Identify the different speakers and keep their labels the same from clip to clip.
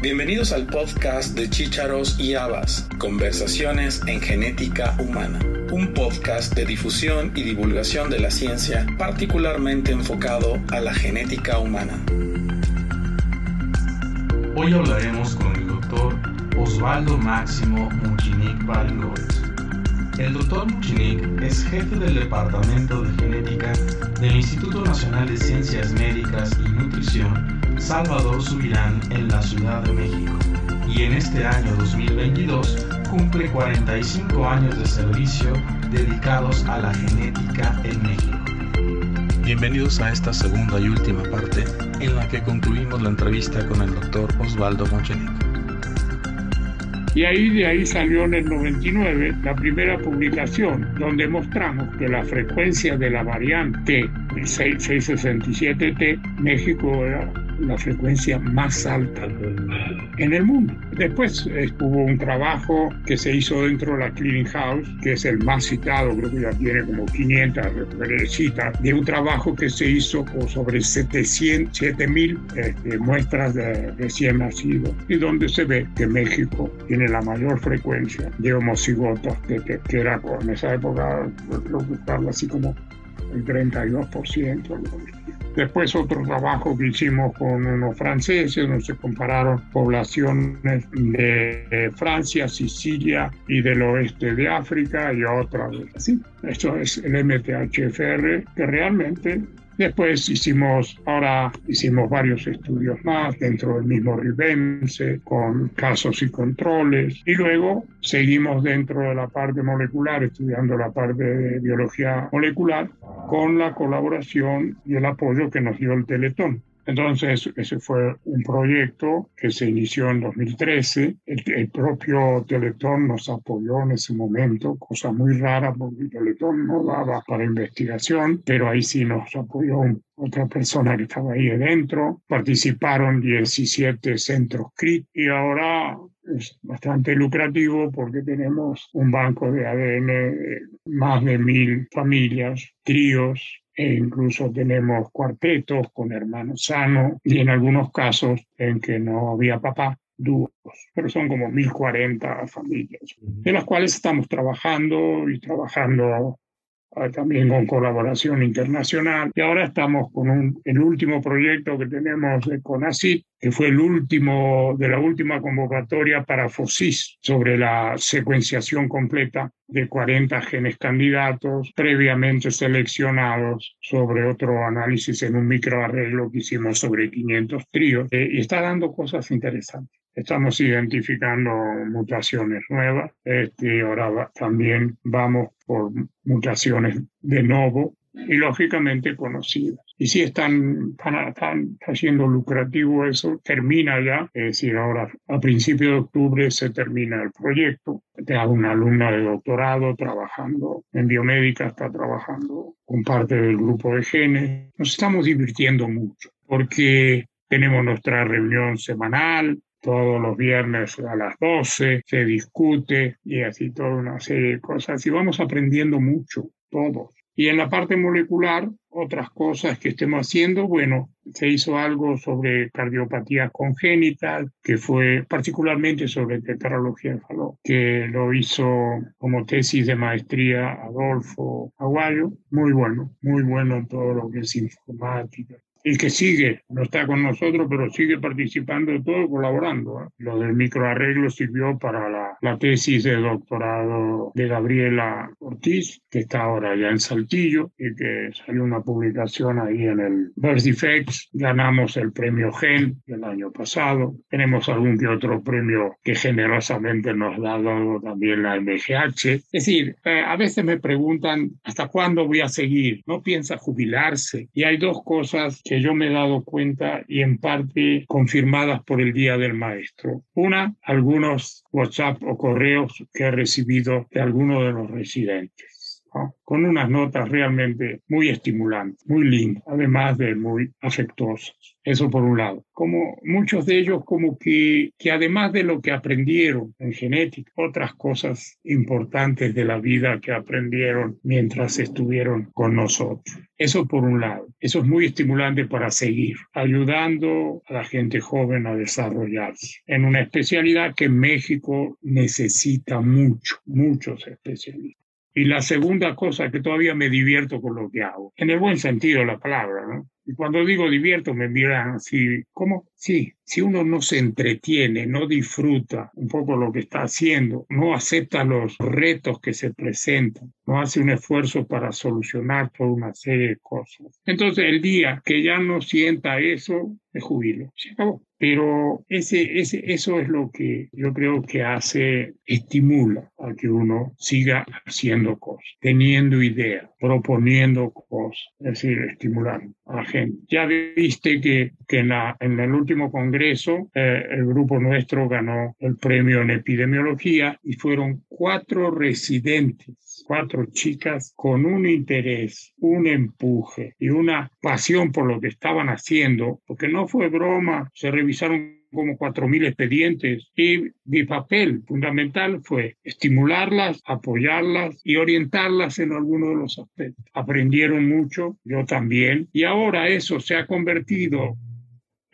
Speaker 1: Bienvenidos al podcast de Chícharos y Habas, Conversaciones en Genética Humana, un podcast de difusión y divulgación de la ciencia particularmente enfocado a la genética humana. Hoy hablaremos con el doctor Osvaldo Máximo Muchinic Balingovich. El doctor Muchinic es jefe del Departamento de Genética del Instituto Nacional de Ciencias Médicas y Nutrición Salvador Subirán en la Ciudad de México y en este año 2022 cumple 45 años de servicio dedicados a la genética en México. Bienvenidos a esta segunda y última parte en la que concluimos la entrevista con el doctor Osvaldo Mochenic.
Speaker 2: Y ahí de ahí salió en el 99 la primera publicación donde mostramos que la frecuencia de la variante 667T, México era la frecuencia más alta en el mundo. Después eh, hubo un trabajo que se hizo dentro de la Clearing House, que es el más citado, creo que ya tiene como 500 citas, de un trabajo que se hizo sobre 700, 7000 este, muestras de recién nacidos, y donde se ve que México tiene la mayor frecuencia de homocigotas, que, que era en esa época, creo que estaba así como el 32%. Después otro trabajo que hicimos con unos franceses, donde se compararon poblaciones de Francia, Sicilia y del oeste de África y otras. Así. Esto es el MTHFR, que realmente Después hicimos, ahora hicimos varios estudios más dentro del mismo Ribense, con casos y controles. Y luego seguimos dentro de la parte molecular, estudiando la parte de biología molecular, con la colaboración y el apoyo que nos dio el Teletón. Entonces, ese fue un proyecto que se inició en 2013. El, propio Teletón nos apoyó en ese momento, cosa muy rara porque el Teletón no daba para investigación, pero ahí sí nos apoyó otra persona que estaba ahí adentro. Participaron 17 centros CRIT y ahora es bastante lucrativo porque tenemos un banco de ADN de más de mil familias, tríos, e incluso tenemos cuartetos con hermanos sanos y en algunos casos en que no había papá, dúos, pero son como 1040 familias, de las cuales estamos trabajando y trabajando también con colaboración internacional. Y ahora estamos con un, el último proyecto que tenemos de CONACYT, que fue el último de la última convocatoria para FOSIS sobre la secuenciación completa de 40 genes candidatos previamente seleccionados sobre otro análisis en un microarreglo que hicimos sobre 500 tríos. Eh, y está dando cosas interesantes. Estamos identificando mutaciones nuevas. Este, ahora también vamos por mutaciones de nuevo y lógicamente conocidas. Y si están, están, haciendo lucrativo eso, termina ya, es decir, ahora a principios de octubre se termina el proyecto. Tengo una alumna de doctorado trabajando en biomédica, está trabajando con parte del grupo de genes. Nos estamos divirtiendo mucho porque tenemos nuestra reunión semanal, todos los viernes a las 12 se discute y así toda una serie de cosas y vamos aprendiendo mucho, todos. Y en la parte molecular, otras cosas que estemos haciendo, bueno, se hizo algo sobre cardiopatías congénitas, que fue particularmente sobre tetralogía de Fallot, que lo hizo como tesis de maestría Adolfo Aguayo. Muy bueno, muy bueno todo lo que es informática y que sigue, no está con nosotros, pero sigue participando de todo, colaborando. ¿eh? Lo del microarreglo sirvió para la, la, tesis de doctorado de Gabriela Ortiz, que está ahora ya en Saltillo, y que salió una publicación ahí en el Birth. Ganamos el premio GEN del año pasado. Tenemos algún que otro premio que generosamente nos ha dado también la MGH. Es decir, eh, a veces me preguntan, ¿hasta cuándo voy a seguir? ¿No piensa jubilarse? Y hay dos cosas que yo me he dado cuenta y en parte confirmadas por el Día del Maestro. Una, algunos WhatsApp o correos que he recibido de algunos de los residentes. Con unas notas realmente muy estimulantes, muy lindas, además de muy afectuosas. Eso por un lado. Como muchos de ellos como que, que además de lo que aprendieron en genética, otras cosas importantes de la vida que aprendieron mientras estuvieron con nosotros. Eso por un lado. Eso es muy estimulante para seguir ayudando a la gente joven a desarrollarse en una especialidad que México necesita mucho, muchos especialistas. Y la segunda cosa que todavía me divierto con lo que hago, en el buen sentido de la palabra, ¿no? Y cuando digo divierto me miran así, ¿cómo? Sí, si uno no se entretiene, no disfruta un poco lo que está haciendo, no acepta los retos que se presentan, no hace un esfuerzo para solucionar toda una serie de cosas. Entonces el día que ya no sienta eso, me jubilo. Pero ese, ese, eso es lo que yo creo que hace, estimula a que uno siga haciendo cosas, teniendo ideas, proponiendo cosas, es decir, estimulando a la gente. Ya viste que, que en, la, en el último congreso eh, el grupo nuestro ganó el premio en epidemiología y fueron cuatro residentes, cuatro chicas con un interés, un empuje y una pasión por lo que estaban haciendo, porque no fue broma, se revisaron como 4.000 expedientes y mi papel fundamental fue estimularlas, apoyarlas y orientarlas en algunos de los aspectos. Aprendieron mucho, yo también, y ahora eso se ha convertido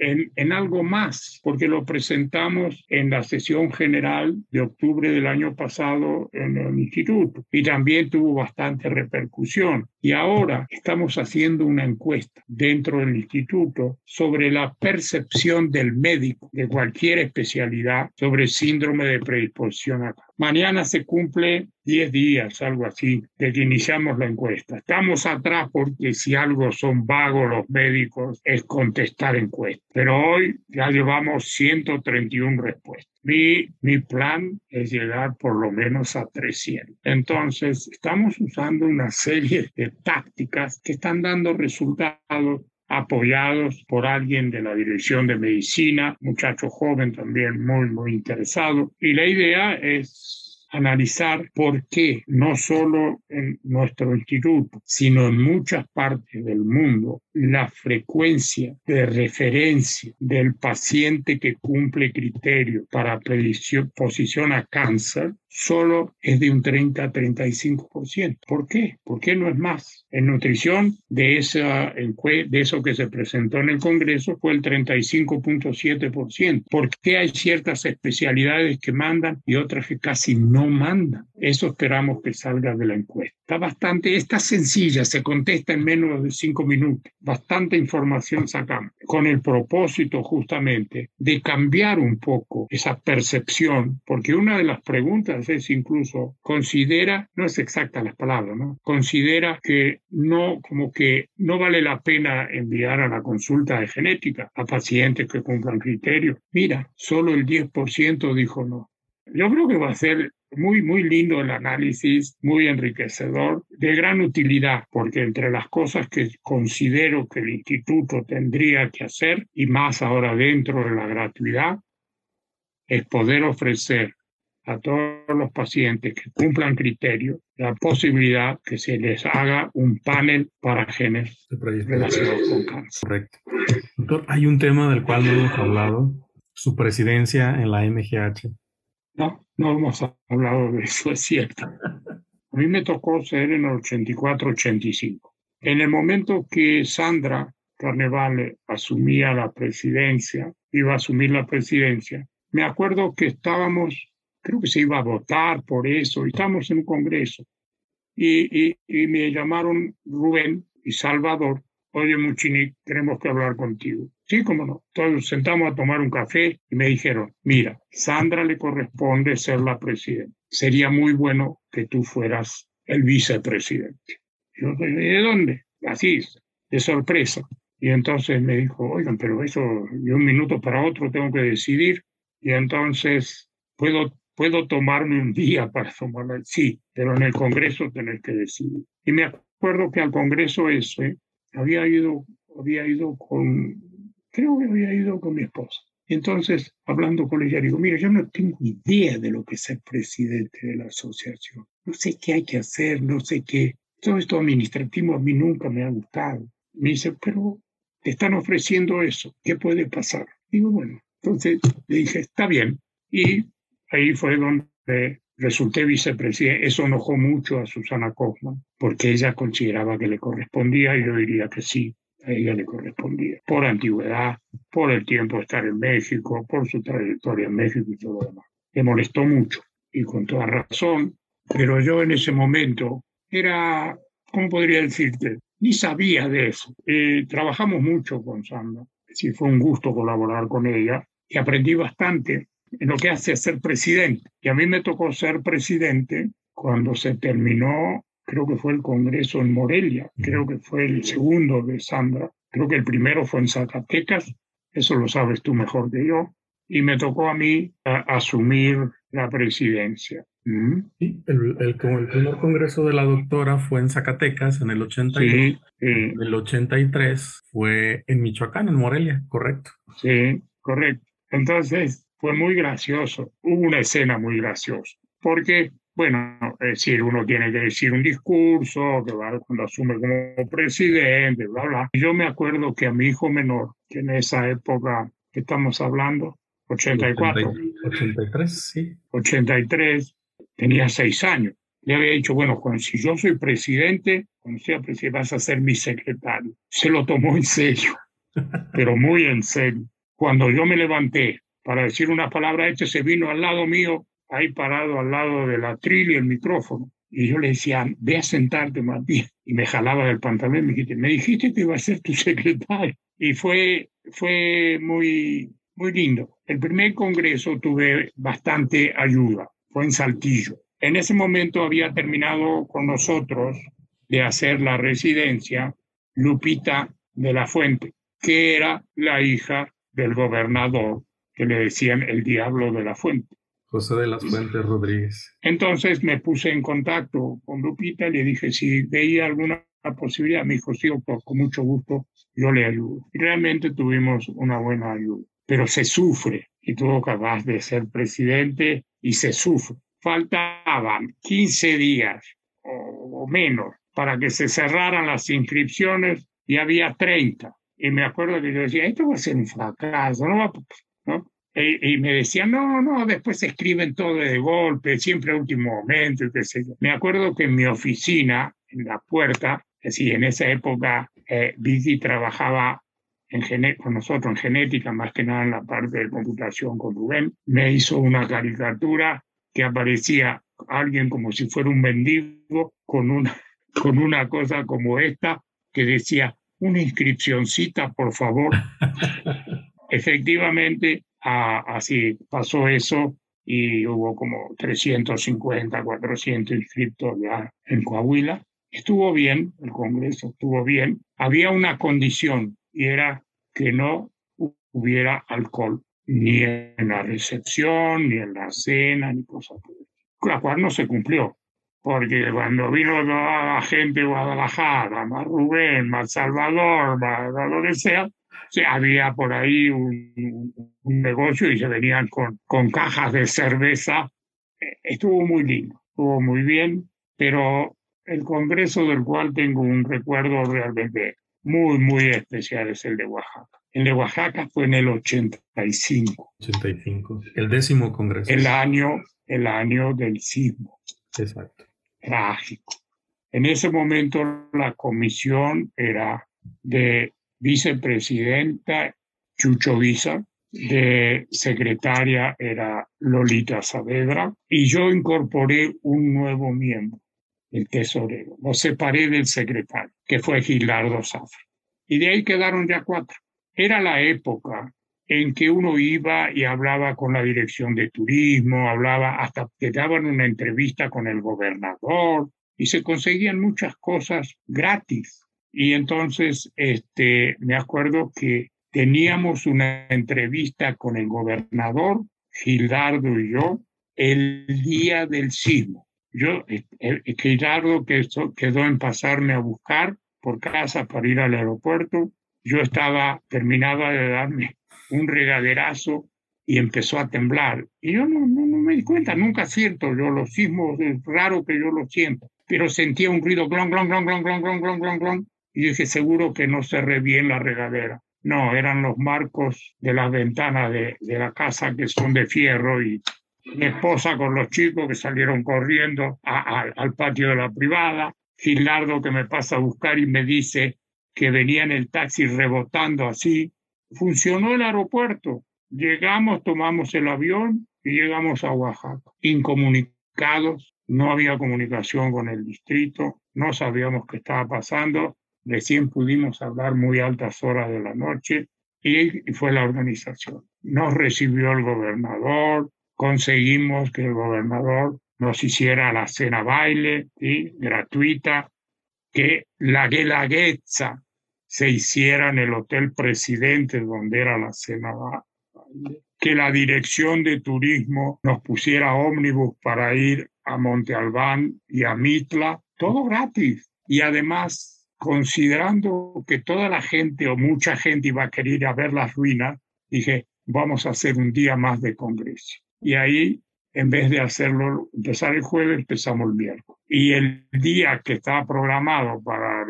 Speaker 2: en, algo más, porque lo presentamos en la sesión general de octubre del año pasado en el instituto y también tuvo bastante repercusión. Y ahora estamos haciendo una encuesta dentro del instituto sobre la percepción del médico de cualquier especialidad sobre síndrome de predisposición a Mañana se cumple 10 días, algo así, de que iniciamos la encuesta. Estamos atrás porque si algo son vagos los médicos es contestar encuestas. Pero hoy ya llevamos 131 respuestas. Mi, mi plan es llegar por lo menos a 300. Entonces, estamos usando una serie de tácticas que están dando resultados apoyados por alguien de la Dirección de Medicina, muchacho joven también muy, muy interesado. Y la idea es analizar por qué no solo en nuestro instituto, sino en muchas partes del mundo, la frecuencia de referencia del paciente que cumple criterios para predisposición a cáncer solo es de un 30 a 35%. ¿Por qué? ¿Por qué no es más? En nutrición, de, esa, de eso que se presentó en el Congreso, fue el 35.7%. ¿Por qué hay ciertas especialidades que mandan y otras que casi no mandan? Eso esperamos que salga de la encuesta. Está bastante, está sencilla, se contesta en menos de cinco minutos. Bastante información sacamos, con el propósito justamente de cambiar un poco esa percepción, porque una de las preguntas es incluso considera, no es exacta las palabras, ¿no? Considera que no, como que no vale la pena enviar a la consulta de genética a pacientes que cumplan criterios. Mira, solo el 10% dijo no. Yo creo que va a ser muy, muy lindo el análisis, muy enriquecedor, de gran utilidad, porque entre las cosas que considero que el instituto tendría que hacer, y más ahora dentro de la gratuidad, es poder ofrecer a todos los pacientes que cumplan criterios la posibilidad que se les haga un panel para genes relacionados con cáncer.
Speaker 1: Correcto. Doctor, hay un tema del cual no hemos hablado, su presidencia en la MGH.
Speaker 2: No, no hemos hablado de eso, es cierto. A mí me tocó ser en el 84-85. En el momento que Sandra Carnevale asumía la presidencia, iba a asumir la presidencia, me acuerdo que estábamos creo que se iba a votar por eso, y estamos en un congreso. Y, y, me llamaron Rubén y Salvador, oye Muchini, tenemos que hablar contigo. Sí, cómo no. Entonces sentamos a tomar un café y me dijeron, mira, Sandra le corresponde ser la presidenta. Sería muy bueno que tú fueras el vicepresidente. Yo, ¿de dónde? Así, de sorpresa. Y entonces me dijo, oigan, pero eso de un minuto para otro tengo que decidir. Y entonces, ¿puedo puedo tomarme un día para tomarla. Sí, pero en el Congreso tener que decidir. Y me acuerdo que al Congreso ese había ido, había ido con, creo que había ido con mi esposa. Entonces, hablando con ella, digo, mira, yo no tengo idea de lo que es ser presidente de la asociación. no sé qué hay que hacer, no sé qué. Todo esto administrativo a mí nunca me ha gustado. Me dice, pero te están ofreciendo eso, ¿qué puede pasar? Digo, bueno, entonces le dije, está bien. Y ahí fue donde resulté vicepresidente. Eso enojó mucho a Susana Kaufman, porque ella consideraba que le correspondía y yo diría que sí, a ella le correspondía, por antigüedad, por el tiempo de estar en México, por su trayectoria en México y todo lo demás. Le molestó mucho y con toda razón, pero yo en ese momento era, ¿cómo podría decirte? Ni sabía de eso. Eh, trabajamos mucho con Sandra, sí fue un gusto colaborar con ella y aprendí bastante en lo que hace ser presidente. Y a mí me tocó ser presidente cuando se terminó, creo que fue el Congreso en Morelia, creo que fue el segundo de Sandra, creo que el primero fue en Zacatecas, eso lo sabes tú mejor que yo, y me tocó a mí asumir la presidencia.
Speaker 3: ¿Mm? Sí, el, el, primer congreso de la doctora fue en Zacatecas en el 82. Sí, En el 83 fue en Michoacán, en Morelia, correcto.
Speaker 2: Sí, correcto. Entonces, fue muy gracioso, hubo una escena muy graciosa, porque, bueno, es decir, uno tiene que decir un discurso, que va cuando asume como presidente, bla, bla. Yo me acuerdo que a mi hijo menor, que en esa época que estamos hablando, 84.
Speaker 3: 83, sí.
Speaker 2: 83, tenía seis años. Le había dicho, bueno, Juan, si yo soy presidente, cuando sea presidente vas a ser mi secretario. Se lo tomó en serio, pero muy en serio. Cuando yo me levanté para decir una palabra este se vino al lado mío, ahí parado al lado de la tril y el micrófono. Y yo le decía, ve a sentarte, Matías. Y me jalaba del pantalón y me dijiste, me dijiste que iba a ser tu secretario. Y fue, fue muy, muy lindo. El primer congreso tuve bastante ayuda, fue en Saltillo. En ese momento había terminado con nosotros de hacer la residencia Lupita de la Fuente, que era la hija del gobernador que le decían el diablo de la fuente.
Speaker 3: José de las Fuentes Rodríguez.
Speaker 2: Entonces me puse en contacto con Lupita y le dije si veía alguna posibilidad. Me dijo, sí, con mucho gusto yo le ayudo. Y realmente tuvimos una buena ayuda. Pero se sufre y tuvo capaz de ser presidente y se sufre. Faltaban 15 días o, o menos para que se cerraran las inscripciones y había 30. Y me acuerdo que yo decía, esto va a ser un fracaso, no va, ¿no? Y, me decían, no, no, después se escriben todo de golpe, siempre a último momento, yo. Me acuerdo que en mi oficina, en la puerta, decir, en esa época, eh, Vicky trabajaba en con nosotros en genética, más que nada en la parte de computación con Rubén, me hizo una caricatura que aparecía alguien como si fuera un mendigo con una, con una cosa como esta que decía, una inscripcióncita, por favor. Efectivamente, así pasó eso y hubo como 350, 400 inscritos ya en Coahuila. Estuvo bien, el Congreso estuvo bien. Había una condición y era que no hubiera alcohol ni en la recepción, ni en la cena, ni cosas por La cual no se cumplió, porque cuando vino la gente de Guadalajara, más Rubén, más Salvador, más lo que sea, había por ahí un, negocio y se venían con, con cajas de cerveza. Eh, estuvo muy lindo, estuvo muy bien, pero el congreso del cual tengo un recuerdo realmente muy, muy especial es el de Oaxaca. El de Oaxaca fue en el 85.
Speaker 3: 85, el décimo congreso.
Speaker 2: El año, el año del sismo.
Speaker 3: Exacto.
Speaker 2: Trágico. En ese momento la comisión era de vicepresidenta Chucho Visa, de secretaria era Lolita Saavedra, y yo incorporé un nuevo miembro, el tesorero. Lo separé del secretario, que fue Gilardo Zafra. Y de ahí quedaron ya cuatro. Era la época en que uno iba y hablaba con la dirección de turismo, hablaba hasta que daban una entrevista con el gobernador y se conseguían muchas cosas gratis. Y entonces este, me acuerdo que teníamos una entrevista con el gobernador, Gildardo y yo, el día del sismo. Yo, Gildardo quedó en pasarme a buscar por casa para ir al aeropuerto. Yo estaba, terminaba de darme un regaderazo y empezó a temblar. Y yo no, no, no me di cuenta, nunca siento yo los sismos, es raro que yo los siento, pero sentía un ruido glon, glon, glon, glon, glon, glon, glon, glon, glon, y dije, seguro que no cerré bien la regadera. No, eran los marcos de las ventanas de, de la casa que son de fierro y mi esposa con los chicos que salieron corriendo al patio de la privada, Gilardo que me pasa a buscar y me dice que venía en el taxi rebotando así. Funcionó el aeropuerto. Llegamos, tomamos el avión y llegamos a Oaxaca. Incomunicados, no había comunicación con el distrito, no sabíamos qué estaba pasando. Recién pudimos hablar muy altas horas de la noche y fue la organización. Nos recibió el gobernador, conseguimos que el gobernador nos hiciera la cena baile gratuita, que la guelaguetza se hiciera en el Hotel Presidente donde era la cena baile, que la dirección de turismo nos pusiera ómnibus para ir a Monte Albán y a Mitla, todo gratis. Y además, considerando que toda la gente o mucha gente iba a querer ir a ver las ruinas, dije, vamos a hacer un día más de congreso. Y ahí, en vez de hacerlo, empezar el jueves, empezamos el miércoles. Y el día que estaba programado para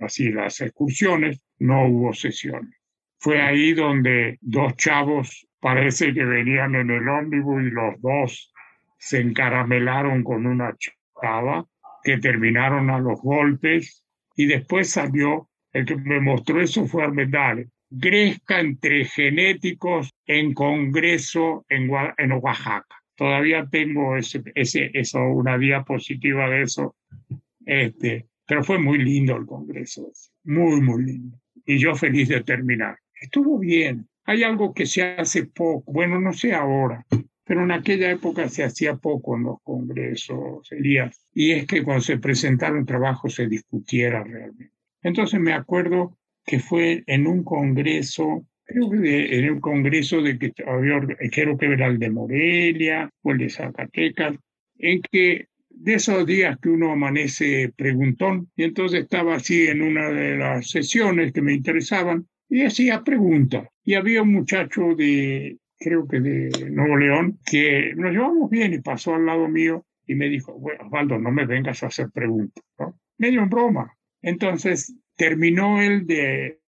Speaker 2: así, las excursiones, no hubo sesiones. Fue ahí donde dos chavos parece que venían en el ómnibus y los dos se encaramelaron con una chava que terminaron a los golpes y después salió, el que me mostró eso fue Armendales, Gresca entre genéticos en Congreso en, en Oaxaca. Todavía tengo ese, eso, una diapositiva de eso. Este, pero fue muy lindo el Congreso, muy, muy lindo. Y yo feliz de terminar. Estuvo bien. Hay algo que se hace poco, bueno, no sé ahora, pero en aquella época se hacía poco en los congresos, y es que cuando se presentaron trabajos se discutiera realmente. Entonces me acuerdo que fue en un congreso, creo que en un congreso de que había, creo que era el de Morelia o el de Zacatecas, en que de esos días que uno amanece preguntón, y entonces estaba así en una de las sesiones que me interesaban y hacía preguntas. Y había un muchacho de, creo que de Nuevo León, que nos llevamos bien y pasó al lado mío y me dijo, bueno, Osvaldo, no me vengas a hacer preguntas, ¿no? Medio en broma. Entonces terminó él de,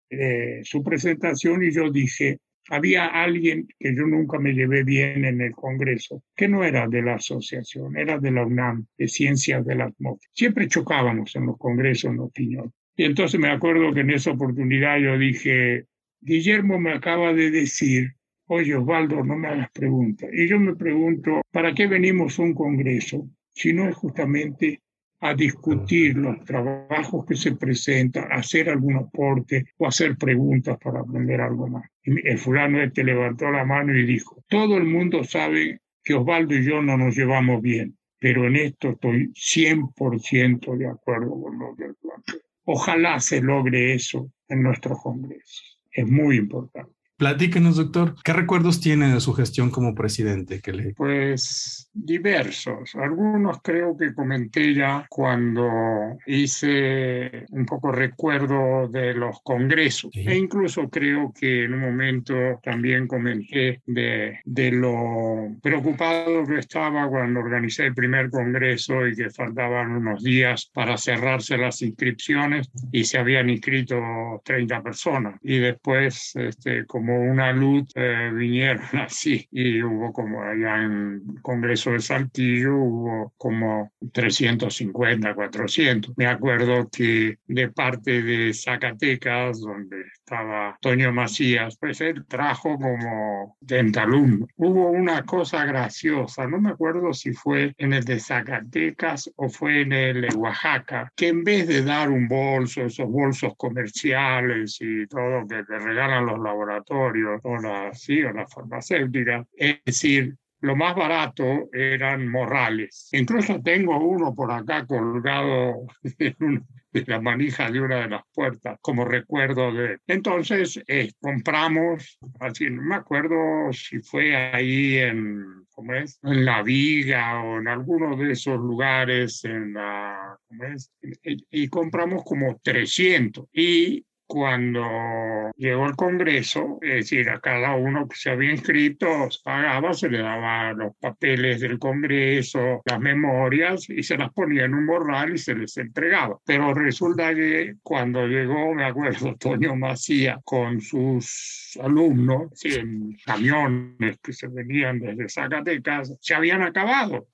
Speaker 2: su presentación y yo dije, había alguien que yo nunca me llevé bien en el Congreso, que no era de la asociación, era de la UNAM, de Ciencias de la Atmósfera. Siempre chocábamos en los congresos en opinión. Y entonces me acuerdo que en esa oportunidad yo dije, Guillermo me acaba de decir, oye Osvaldo, no me hagas preguntas. Y yo me pregunto, ¿para qué venimos a un congreso si no es justamente a discutir los trabajos que se presentan, hacer algún aporte o hacer preguntas para aprender algo más. el fulano este levantó la mano y dijo, todo el mundo sabe que Osvaldo y yo no nos llevamos bien, pero en esto estoy 100% de acuerdo con lo que plantea. Ojalá se logre eso en nuestros congresos. Es muy importante.
Speaker 3: Platíquenos, doctor, ¿qué recuerdos tiene de su gestión como presidente? Que le...
Speaker 2: Pues diversos. Algunos creo que comenté ya cuando hice un poco recuerdo de los congresos. E incluso creo que en un momento también comenté de, de lo preocupado que estaba cuando organicé el primer congreso y que faltaban unos días para cerrarse las inscripciones y se habían inscrito 30 personas. Y después, este, como como una luz eh, vinieron así y hubo como allá en Congreso de Saltillo hubo como 350, 400. Me acuerdo que de parte de Zacatecas, donde estaba Toño Macías, pues él trajo como dentalum. Hubo una cosa graciosa, no me acuerdo si fue en el de Zacatecas o fue en el de Oaxaca, que en vez de dar un bolso, esos bolsos comerciales y todo que te regalan los laboratorios o las, sí, o las farmacéuticas, es decir, lo más barato eran morrales. Incluso tengo uno por acá colgado en un, la manija de una de las puertas como recuerdo de... Entonces eh, compramos, así no me acuerdo si fue ahí en, ¿cómo es? En La Viga o en alguno de esos lugares en la, ¿cómo es? Y, y compramos como 300 y cuando llegó el Congreso, es decir, a cada uno que se había inscrito, pagaba, se le daba los papeles del Congreso, las memorias, y se las ponía en un borral y se les entregaba. Pero resulta que cuando llegó, me acuerdo, Toño Macía con sus alumnos, en camiones que se venían desde Zacatecas, se habían acabado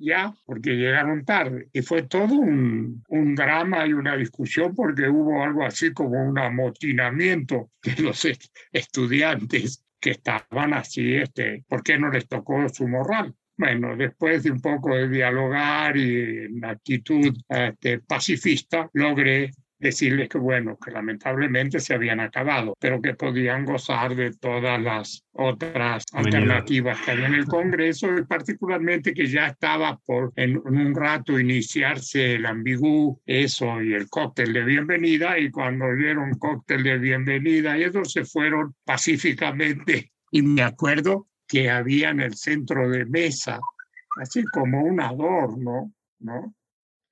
Speaker 2: ya, porque llegaron tarde. Y fue todo un, drama y una discusión porque hubo algo así como un amotinamiento de los estudiantes que estaban así, este, ¿por qué no les tocó su moral? Bueno, después de un poco de dialogar y en actitud este, pacifista, logré decirles que, bueno, que lamentablemente se habían acabado, pero que podían gozar de todas las otras alternativas que había en el Congreso y particularmente que ya estaba por en, un rato iniciarse el ambigú, eso y el cóctel de bienvenida y cuando dieron cóctel de bienvenida ellos se fueron pacíficamente y me acuerdo que había en el centro de mesa, así como un adorno, ¿no?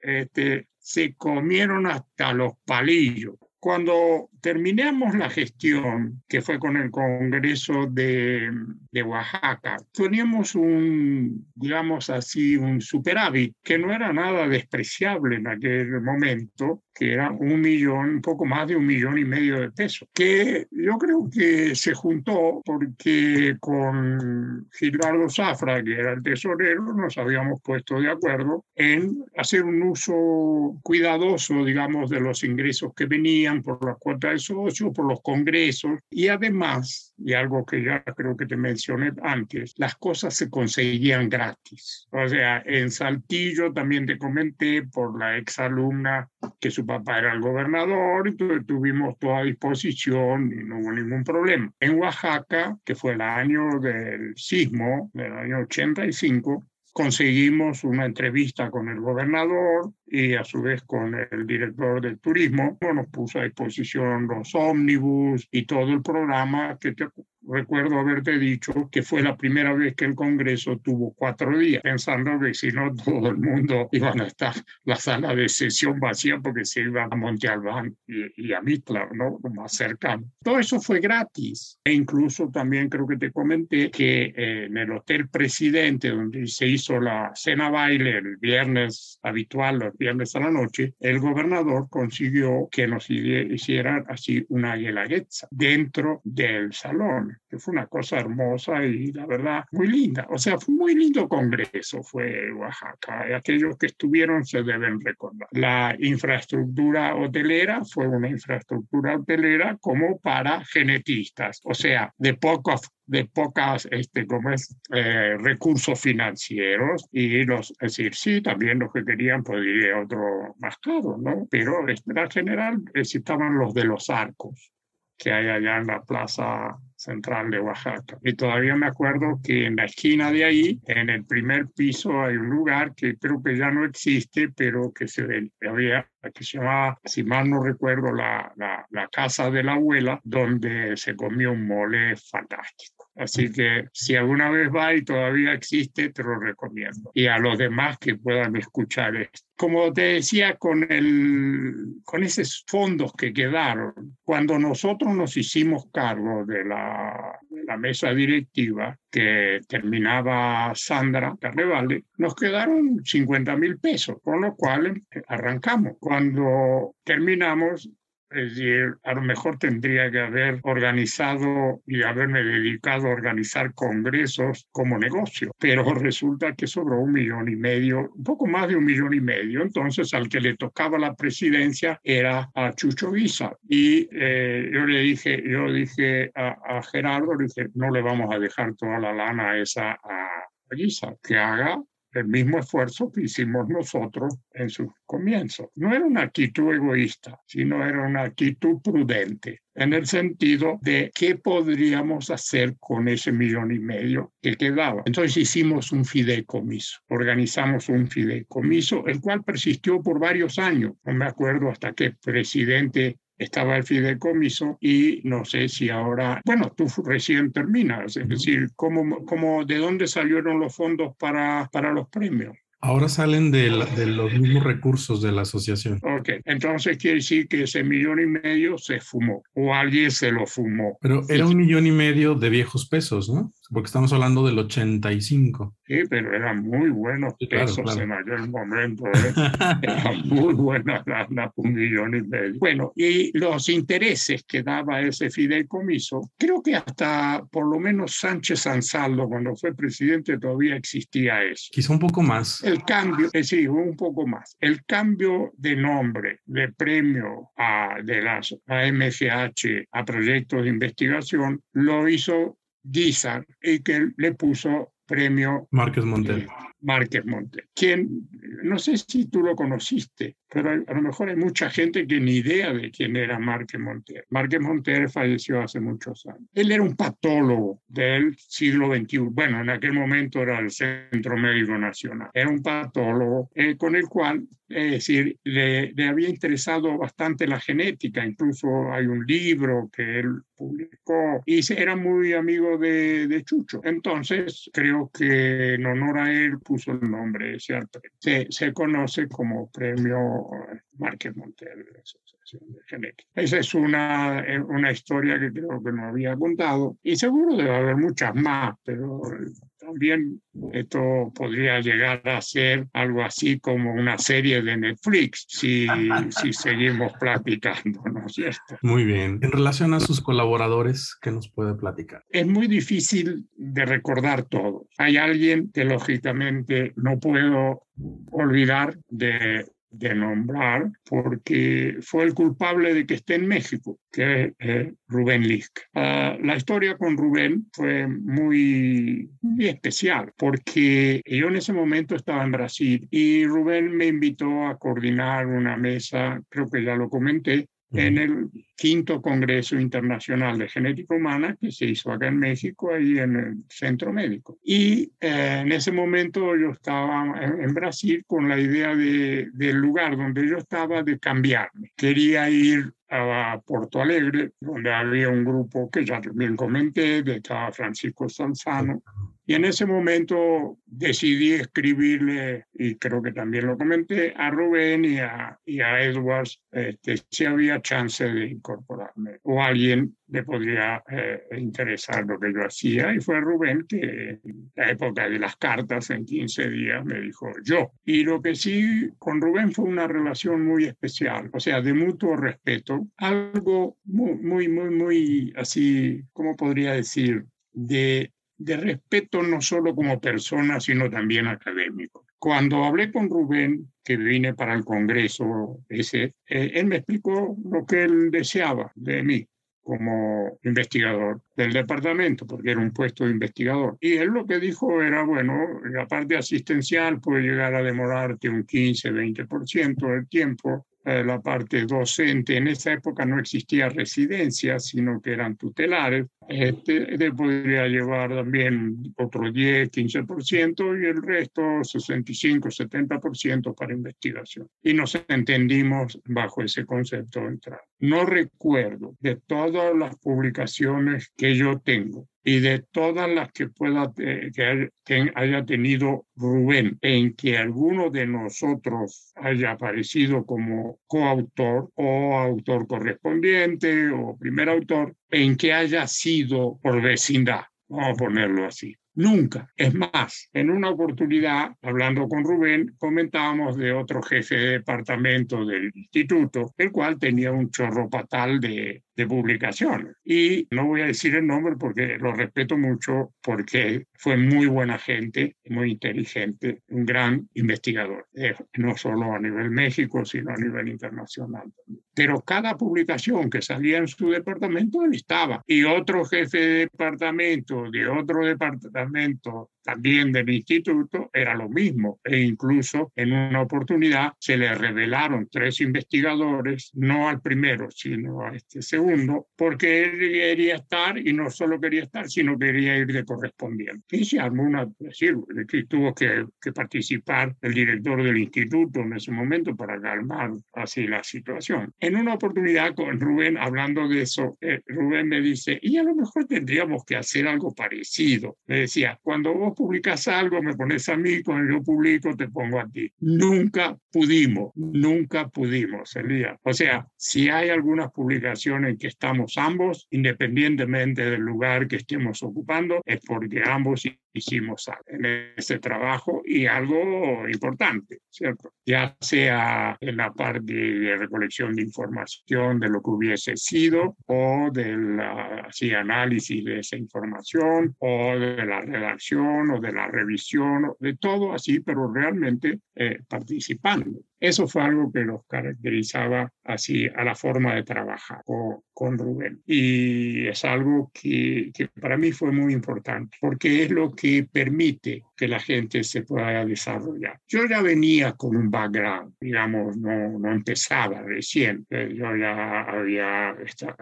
Speaker 2: Este, se comieron hasta los palillos. Cuando terminamos la gestión, que fue con el Congreso de, de, Oaxaca, teníamos un, digamos así, un superávit que no era nada despreciable en aquel momento, que era un millón, un poco más de un millón y medio de pesos, que yo creo que se juntó porque con Gildardo Zafra, que era el tesorero, nos habíamos puesto de acuerdo en hacer un uso cuidadoso, digamos, de los ingresos que venían por la cuota de socios, por los congresos, y además, y algo que ya creo que te mencioné antes, las cosas se conseguían gratis. O sea, en Saltillo también te comenté por la exalumna que su papá era el gobernador, y tuvimos toda disposición y no hubo ningún problema. En Oaxaca, que fue el año del sismo, del año 85, conseguimos una entrevista con el gobernador y a su vez con el director del turismo. Nos puso a disposición los ómnibus y todo el programa que te recuerdo haberte dicho que fue la primera vez que el Congreso tuvo cuatro días, pensando que si no todo el mundo iba a estar la sala de sesión vacía porque se iba a Monte Albán y, a Mitla, ¿no? más cercano. Todo eso fue gratis. E incluso también creo que te comenté que eh, en el Hotel Presidente, donde se hizo la cena baile el viernes habitual, los viernes a la noche, el gobernador consiguió que nos hicieran así una guelaguetza dentro del salón que fue una cosa hermosa y la verdad muy linda. O sea, fue muy lindo congreso, fue Oaxaca. Aquellos que estuvieron se deben recordar. La infraestructura hotelera fue una infraestructura hotelera como para genetistas, o sea, de pocos de pocas este, como es, eh, recursos financieros y los, es decir, sí, también los que querían podría pues, otro más caro, ¿no? Pero en general necesitaban los de los arcos que hay allá en la plaza central de Oaxaca. Y todavía me acuerdo que en la esquina de ahí, en el primer piso, hay un lugar que creo que ya no existe, pero que se había que se llamaba, si mal no recuerdo, la, la, la casa de la abuela, donde se comió un mole fantástico. Así que si alguna vez va y todavía existe, te lo recomiendo. Y a los demás que puedan escuchar esto como te decía, con, el, con esos fondos que quedaron, cuando nosotros nos hicimos cargo de la, de la mesa directiva, que terminaba Sandra Carnevale, nos quedaron 50 mil pesos, con lo cual arrancamos. Cuando terminamos, es decir, a lo mejor tendría que haber organizado y haberme dedicado a organizar congresos como negocio, pero resulta que sobró un millón y medio, un poco más de un millón y medio. Entonces, al que le tocaba la presidencia era a Chucho Guisa. Y eh, yo le dije, yo dije a, Gerardo, le dije, no le vamos a dejar toda la lana a esa a que haga el mismo esfuerzo que hicimos nosotros en sus comienzos. No era una actitud egoísta, sino era una actitud prudente, en el sentido de qué podríamos hacer con ese millón y medio que quedaba. Entonces hicimos un fideicomiso, organizamos un fideicomiso, el cual persistió por varios años. No me acuerdo hasta qué presidente estaba el fideicomiso y no sé si ahora, bueno, tú recién terminas, es decir, ¿cómo, cómo, ¿de dónde salieron los fondos para, para los premios?
Speaker 3: Ahora salen de, los mismos recursos de la asociación.
Speaker 2: Ok, entonces quiere decir que ese millón y medio se fumó o alguien se lo fumó.
Speaker 3: Pero era un millón y medio de viejos pesos, ¿no? Porque estamos hablando del 85.
Speaker 2: Sí, pero eran muy buenos pesos en aquel momento. ¿eh? Era muy buena lana, un millón y medio. Bueno, y los intereses que daba ese fideicomiso, creo que hasta por lo menos Sánchez Ansaldo, cuando fue presidente, todavía existía eso.
Speaker 3: Quizá un poco más.
Speaker 2: El cambio, eh, sí, un poco más. El cambio de nombre, de premio a, de las a a proyectos de investigación, lo hizo Guizar y que le puso premio
Speaker 3: Márquez Montel.
Speaker 2: Márquez Montel, quien no sé si tú lo conociste, pero a lo mejor hay mucha gente que ni idea de quién era Márquez Monter. Márquez Monter falleció hace muchos años. Él era un patólogo del siglo XXI. Bueno, en aquel momento era el Centro Médico Nacional. Era un patólogo eh, con el cual, es decir, le, había interesado bastante la genética. Incluso hay un libro que él publicó y era muy amigo de, de Chucho. Entonces, creo que en honor a él puso el nombre ese Se, se conoce como premio Márquez Montel de Genética. Esa es una, eh, una historia que creo que no había contado y seguro debe haber muchas más, pero también esto podría llegar a ser algo así como una serie de Netflix si, si seguimos platicando, ¿no es cierto?
Speaker 3: Muy bien. En relación a sus colaboradores, ¿qué nos puede platicar?
Speaker 2: Es muy difícil de recordar todo. Hay alguien que lógicamente no puedo olvidar de de nombrar porque fue el culpable de que esté en México, que es eh, Rubén Lisk. Ah, la historia con Rubén fue muy, muy especial porque yo en ese momento estaba en Brasil y Rubén me invitó a coordinar una mesa, creo que ya lo comenté, en el quinto Congreso Internacional de Genética Humana que se hizo acá en México, ahí en el Centro Médico. Y eh, en ese momento yo estaba en, Brasil con la idea de, del lugar donde yo estaba de cambiarme. Quería ir a Porto Alegre, donde había un grupo que ya también comenté, de estaba Francisco Sanzano, y en ese momento decidí escribirle, y creo que también lo comenté, a Rubén y a, y a Edwards este, si había chance de incorporarme o alguien le podría eh, interesar lo que yo hacía. Y fue Rubén que en la época de las cartas, en 15 días, me dijo yo. Y lo que sí con Rubén fue una relación muy especial, o sea, de mutuo respeto, algo muy, muy, muy, muy así, ¿cómo podría decir? De de respeto no solo como persona, sino también académico. Cuando hablé con Rubén, que vine para el Congreso ese, eh, él me explicó lo que él deseaba de mí como investigador del departamento, porque era un puesto de investigador. Y él lo que dijo era, bueno, la parte asistencial puede llegar a demorarte un 15, 20% del tiempo, eh, la parte docente. En esa época no existía residencia, sino que eran tutelares. Este, podría llevar también otro 10, 15% y el resto 65, 70% para investigación. Y nos entendimos bajo ese concepto de entrada. No recuerdo de todas las publicaciones que yo tengo y de todas las que pueda eh, que haya tenido Rubén en que alguno de nosotros haya aparecido como coautor o autor correspondiente o primer autor en que haya sido por vecindad, vamos a ponerlo así. Nunca. Es más, en una oportunidad, hablando con Rubén, comentábamos de otro jefe de departamento del instituto, el cual tenía un chorro patal de, de publicaciones. Y no voy a decir el nombre porque lo respeto mucho, porque fue muy buena gente, muy inteligente, un gran investigador, eh, no solo a nivel México, sino a nivel internacional. Pero cada publicación que salía en su departamento, él estaba. Y otro jefe de departamento, de otro departamento, también del instituto era lo mismo e incluso en una oportunidad se le revelaron tres investigadores, no al primero, sino a este segundo, porque él quería estar y no solo quería estar, sino quería ir de correspondiente. Y se armó una, decir, que tuvo que, que participar el director del instituto en ese momento para calmar así la situación. En una oportunidad con Rubén, hablando de eso, eh, Rubén me dice, y a lo mejor tendríamos que hacer algo parecido. Me decía, cuando vos publicas algo, me pones a mí, cuando yo publico te pongo a ti. Nunca pudimos, nunca pudimos, Elías. O sea, si hay algunas publicaciones en que estamos ambos, independientemente del lugar que estemos ocupando, es porque ambos hicimos en ese trabajo y algo importante, ¿cierto? Ya sea en la parte de recolección de información de lo que hubiese sido o del análisis de esa información o de la redacción o de la revisión, de todo así, pero realmente eh, participando. Eso fue algo que nos caracterizaba así a la forma de trabajar con, con Rubén. Y es algo que, que, para mí fue muy importante, porque es lo que permite que la gente se pueda desarrollar. Yo ya venía con un background, digamos, no, no empezaba recién. Eh, yo ya había estado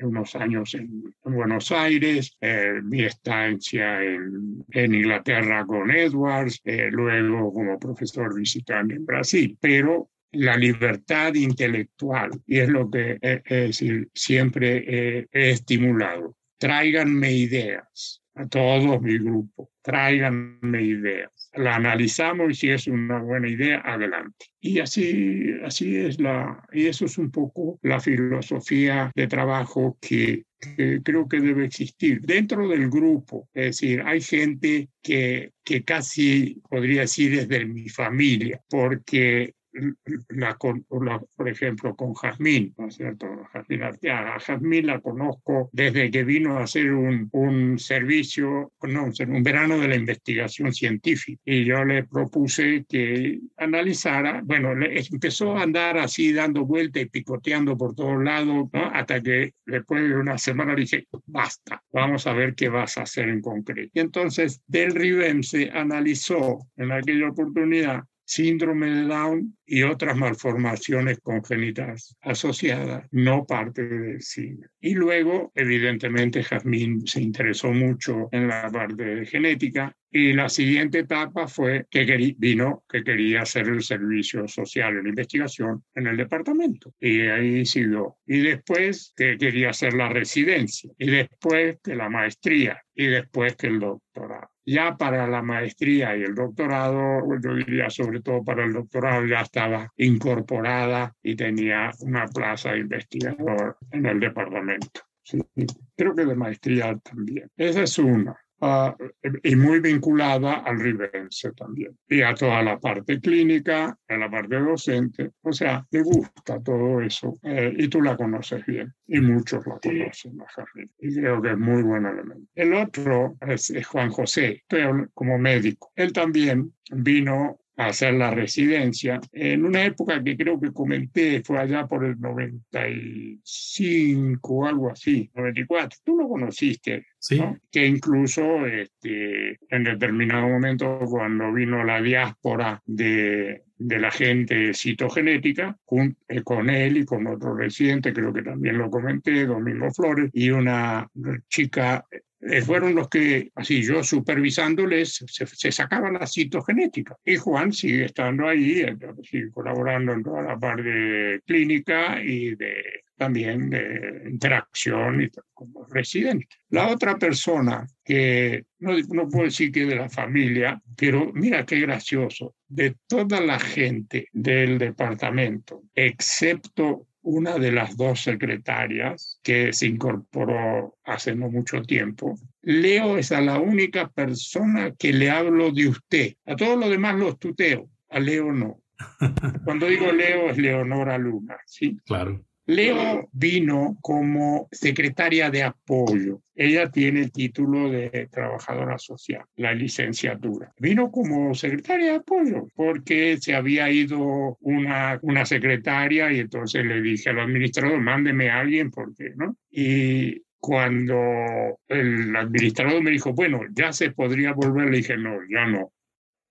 Speaker 2: unos años en, Buenos Aires, eh, mi estancia en, en, Inglaterra con Edwards, eh, luego como profesor visitante en Brasil. Pero pero la libertad intelectual, y es lo que siempre he, he estimulado. Tráiganme ideas a todos mi grupo, tráiganme ideas. La analizamos y si es una buena idea, adelante. Y así, así es la, y eso es un poco la filosofía de trabajo que, que creo que debe existir dentro del grupo. Es decir, hay gente que, que casi podría decir es de mi familia, porque la, por ejemplo, con Jazmín, ¿no es cierto? Jazmín Arteaga. Jazmín la conozco desde que vino a hacer un, un servicio, no, un verano de la investigación científica. Y yo le propuse que analizara, bueno, empezó a andar así dando vueltas y picoteando por todos lados, ¿no? hasta que después de una semana le dije, basta, vamos a ver qué vas a hacer en concreto. Y entonces, Del Rivem se analizó en aquella oportunidad síndrome de Down y otras malformaciones congénitas asociadas, no parte del cine. Y luego, evidentemente, Jazmín se interesó mucho en la parte genética y la siguiente etapa fue que vino que quería hacer el servicio social en investigación en el departamento. Y ahí siguió. Y después que quería hacer la residencia. Y después que la maestría. Y después que el doctorado. Ya para la maestría y el doctorado, yo diría sobre todo para el doctorado, ya estaba incorporada y tenía una plaza de investigador en el departamento. Creo que de maestría también. Esa es una. Ah, y muy vinculada al Rivense también, y a toda la parte clínica, a la parte docente, o sea, le gusta todo eso, eh, y tú la conoces bien, y muchos la conocen, la y creo que es muy buen elemento. El otro es, es Juan José, como médico, él también vino a hacer la residencia en una época que creo que comenté, fue allá por el 95 o algo así, 94. Tú lo conociste,
Speaker 3: sí.
Speaker 2: que incluso este, en determinado momento cuando vino la diáspora de, de la gente citogenética, eh, con él y con otro residente, creo que también lo comenté, Domingo Flores, y una chica fueron los que, así yo supervisándoles, se, se, sacaba la citogenética. Y Juan sigue estando ahí, eh, sigue colaborando en toda la parte clínica y de, también de interacción y como residente. La otra persona que no, no puedo decir que de la familia, pero mira qué gracioso, de toda la gente del departamento, excepto una de las dos secretarias que se incorporó hace no mucho tiempo. Leo es a la única persona que le hablo de usted. A todos los demás los tuteo, a Leo no. Cuando digo Leo es Leonora Luna, ¿sí?
Speaker 3: Claro.
Speaker 2: Leo vino como secretaria de apoyo. Ella tiene el título de trabajadora social, la licenciatura. Vino como secretaria de apoyo porque se había ido una, una secretaria y entonces le dije al administrador, mándeme a alguien porque, ¿no? Y cuando el administrador me dijo, bueno, ya se podría volver, le dije, no, ya no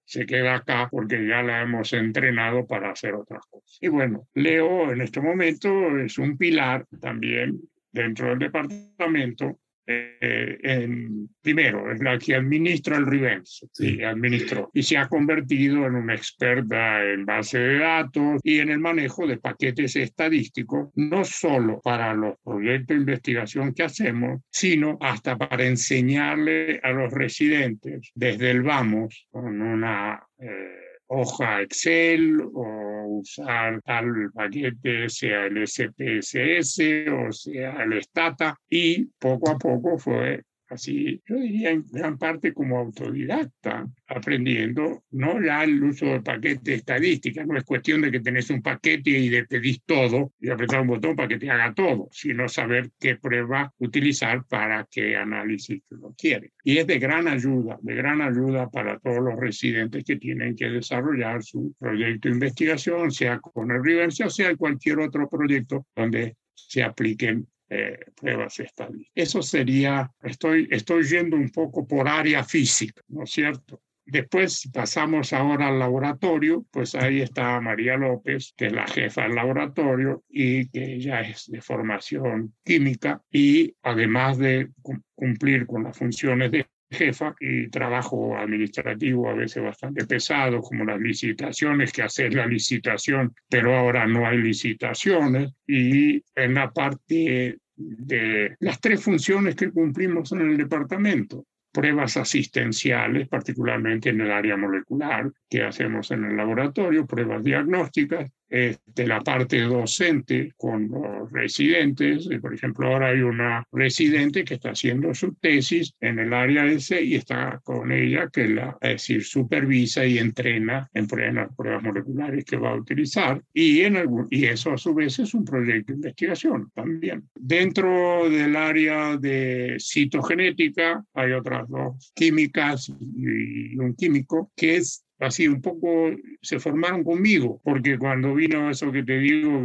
Speaker 2: se queda acá porque ya la hemos entrenado para hacer otras cosas. Y bueno, Leo en este momento es un pilar también dentro del departamento eh, en, primero, es la que administra el Rivens, sí. administró, y se ha convertido en una experta en base de datos y en el manejo de paquetes estadísticos, no solo para los proyectos de investigación que hacemos, sino hasta para enseñarle a los residentes desde el vamos con una... Eh, hoja Excel o usar tal paquete, sea el SPSS o sea el Stata, y poco a poco fue así, yo diría en gran parte como autodidacta, aprendiendo, no ya el uso del paquete estadística, no es cuestión de que tenés un paquete y de pedís todo y apretar un botón para que te haga todo, sino saber qué prueba utilizar para qué análisis lo quiere. Y es de gran ayuda, de gran ayuda para todos los residentes que tienen que desarrollar su proyecto de investigación, sea con el Riverse o sea cualquier otro proyecto donde se apliquen eh, pruebas estables. Eso sería, estoy, estoy yendo un poco por área física, ¿no es cierto? Después pasamos ahora al laboratorio, pues ahí está María López, que es la jefa del laboratorio y que ella es de formación química y además de cumplir con las funciones de jefa y trabajo administrativo a veces bastante pesado, como las licitaciones, que hacer la licitación, pero ahora no hay licitaciones. Y en la parte de las tres funciones que cumplimos en el departamento, pruebas asistenciales, particularmente en el área molecular que hacemos en el laboratorio, pruebas diagnósticas, de la parte docente con los residentes. Por ejemplo, ahora hay una residente que está haciendo su tesis en el área ese y está con ella que la, es decir, supervisa y entrena en pruebas, pruebas moleculares que va a utilizar. Y, en algún, y eso a su vez es un proyecto de investigación también. Dentro del área de citogenética hay otras dos químicas y un químico que es así un poco se formaron conmigo, porque cuando vino eso que te digo,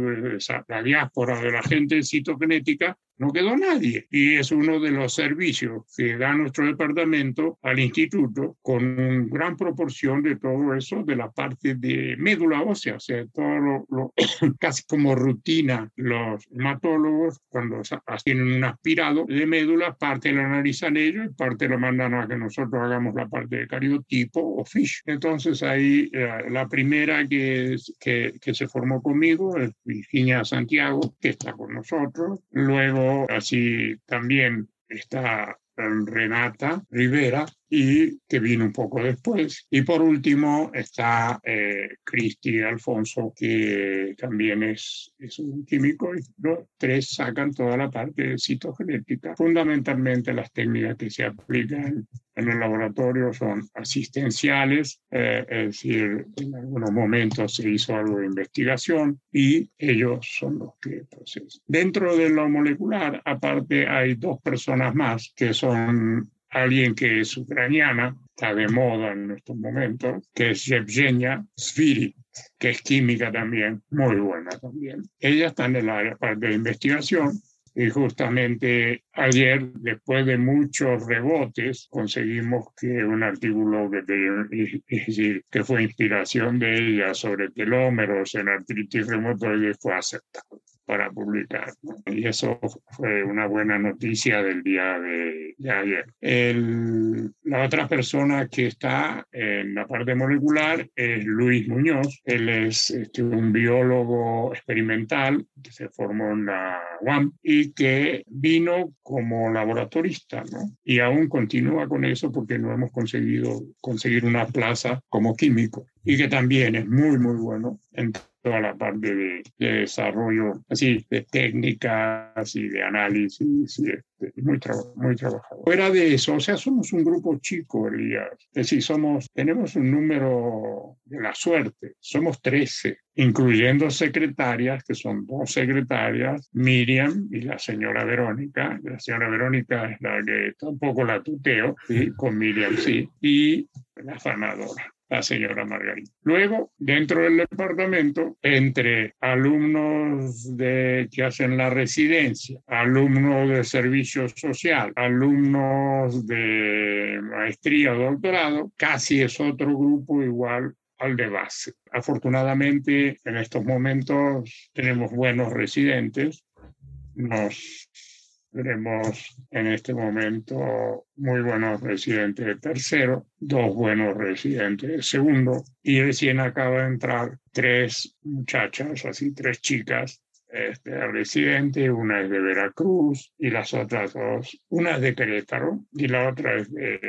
Speaker 2: la diáspora de la gente citogenética, no quedó nadie. Y es uno de los servicios que da nuestro departamento al instituto con gran proporción de todo eso de la parte de médula ósea, o sea, todo lo, casi como rutina los hematólogos cuando tienen un aspirado de médula, parte la analizan ellos y parte lo mandan a que nosotros hagamos la parte de cariotipo o FISH. Entonces ahí eh, la primera que, que, que se formó conmigo es Virginia Santiago, que está con nosotros. Luego así también está Renata Rivera, y que vino un poco después. Y por último está eh, Cristi Alfonso, que también es, es un químico, y los tres sacan toda la parte citogenética. Fundamentalmente las técnicas que se aplican en el laboratorio son asistenciales, eh, es decir, en algunos momentos se hizo algo de investigación y ellos son los que procesan. Dentro de lo molecular, aparte, hay dos personas más que son alguien que es ucraniana, está de moda en estos momentos, que es Yevgenia Sviri, que es química también, muy buena también. Ella está en el área de investigación y justamente ayer, después de muchos rebotes, conseguimos que un artículo que, que fue inspiración de ella sobre telómeros en artritis reumatoide fue aceptado para publicar. Y eso fue una buena noticia del día de, ayer. El, la otra persona que está en la parte molecular es Luis Muñoz. Él es este, un biólogo experimental que se formó en la UAM y que vino como laboratorista, ¿no? Y aún continúa con eso porque no hemos conseguido conseguir una plaza como químico y que también es muy, muy bueno en toda la parte de, desarrollo, así, de técnicas y de análisis, y este, muy, muy trabajador. Fuera de eso, o sea, somos un grupo chico, Elías. Es decir, somos, tenemos un número de la suerte, somos 13, incluyendo secretarias, que son dos secretarias, Miriam y la señora Verónica. La señora Verónica es la que tampoco la tuteo, y con Miriam sí, y la fanadora la señora Margarita. Luego, dentro del departamento, entre alumnos de, que hacen la residencia, alumnos de servicio social, alumnos de maestría o doctorado, casi es otro grupo igual al de base. Afortunadamente, en estos momentos tenemos buenos residentes, nos tenemos en este momento muy buenos residentes de tercero, dos buenos residentes de segundo y recién acaba de entrar tres muchachas, así tres chicas este, residente, una es de Veracruz y las otras dos, una es de Querétaro y la otra es de,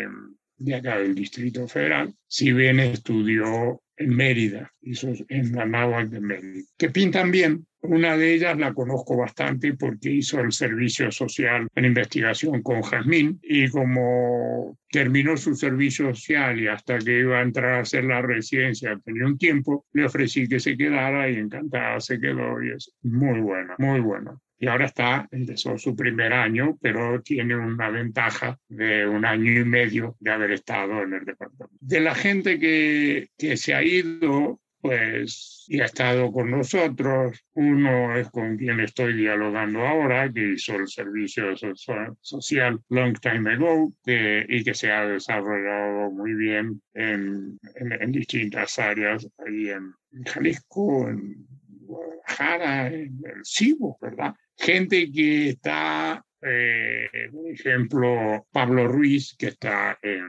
Speaker 2: de acá del Distrito Federal, si bien estudió en Mérida, hizo en la náhuatl de Mérida, que pintan bien. Una de ellas la conozco bastante porque hizo el servicio social en investigación con Jazmín y como terminó su servicio social y hasta que iba a entrar a hacer la residencia tenía un tiempo, le ofrecí que se quedara y encantada se quedó y es muy buena, muy buena y ahora está, empezó su primer año, pero tiene una ventaja de un año y medio de haber estado en el departamento. De la gente que, que se ha ido, pues, y ha estado con nosotros, uno es con quien estoy dialogando ahora, que hizo el servicio social long time ago y que se ha desarrollado muy bien en, en, en distintas áreas, ahí en Jalisco, en Guadalajara, en el Cibo, ¿verdad? gente que está, eh, por ejemplo, Pablo Ruiz, que está en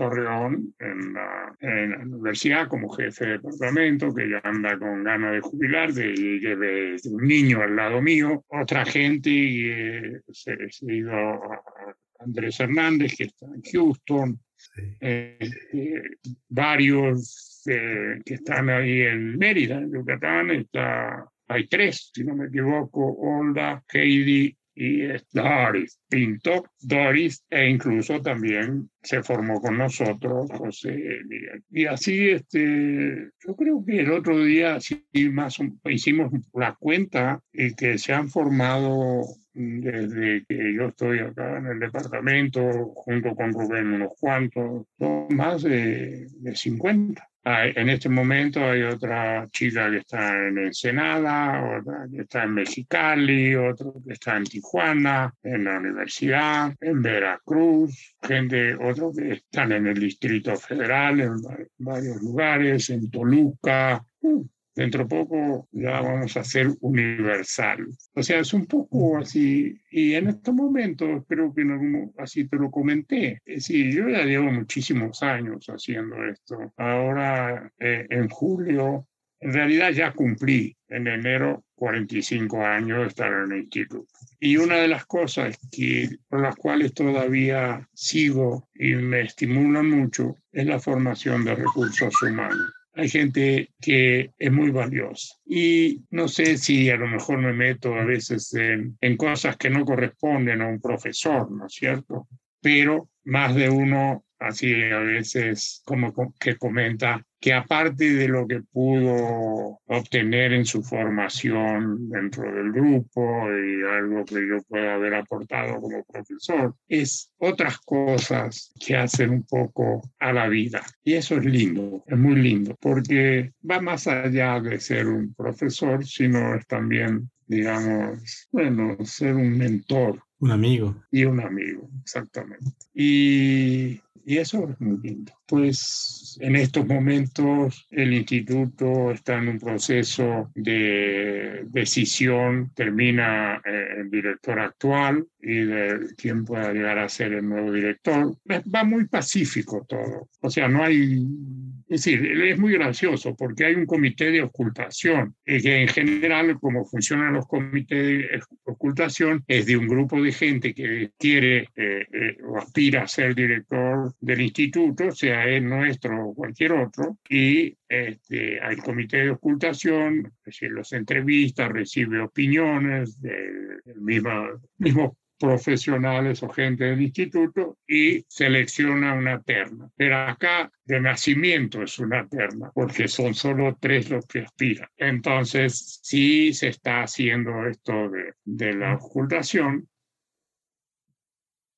Speaker 2: Torreón, en la, en la, universidad, como jefe de departamento, que ya anda con ganas de jubilar, de, de, un niño al lado mío. Otra gente, que se, ha ido a Andrés Hernández, que está en Houston. Este, varios eh, que están ahí en Mérida, en Yucatán, está hay tres, si no me equivoco, Olda, Heidi y Doris Pinto, Doris, e incluso también se formó con nosotros José Miguel. Y así, este, yo creo que el otro día sí, más hicimos la cuenta y que se han formado desde que yo estoy acá en el departamento, junto con Rubén, unos cuantos, más de, de 50 en este momento hay otra chica que está en Ensenada, otra que está en Mexicali, otro que está en Tijuana, en la universidad, en Veracruz, gente, otros que están en el Distrito Federal, en varios lugares, en Toluca. Uh, dentro poco ya vamos a ser universal. O sea, es un poco así, y en estos momentos creo que en así te lo comenté. Es decir, yo ya llevo muchísimos años haciendo esto. Ahora, eh, en julio, en realidad ya cumplí en enero 45 años de estar en el instituto. Y una de las cosas que, por las cuales todavía sigo y me estimulan mucho es la formación de recursos humanos hay gente que es muy valiosa. Y no sé si a lo mejor me meto a veces en, en cosas que no corresponden a un profesor, ¿no es cierto? Pero más de uno así a veces como que comenta que aparte de lo que pudo obtener en su formación dentro del grupo y algo que yo pueda haber aportado como profesor, es otras cosas que hacen un poco a la vida. Y eso es lindo, es muy lindo, porque va más allá de ser un profesor, sino es también, digamos, bueno, ser un mentor.
Speaker 3: Un amigo.
Speaker 2: Y un amigo, exactamente. Y y eso es muy lindo. Pues en estos momentos el instituto está en un proceso de decisión, termina eh, el director actual y de quién pueda llegar a ser el nuevo director. Va muy pacífico todo. O sea, no hay es decir, es muy gracioso porque hay un comité de ocultación, y que en general, como funcionan los comités de ocultación, es de un grupo de gente que quiere eh, eh, o aspira a ser director del instituto, sea él nuestro o cualquier otro, y este, hay comité de ocultación, es decir, los entrevista, recibe opiniones del, del mismo, mismo profesionales o gente del instituto y selecciona una terna. Pero acá de nacimiento es una terna, porque son solo tres los que aspiran. Entonces, sí se está haciendo esto de, de la ocultación,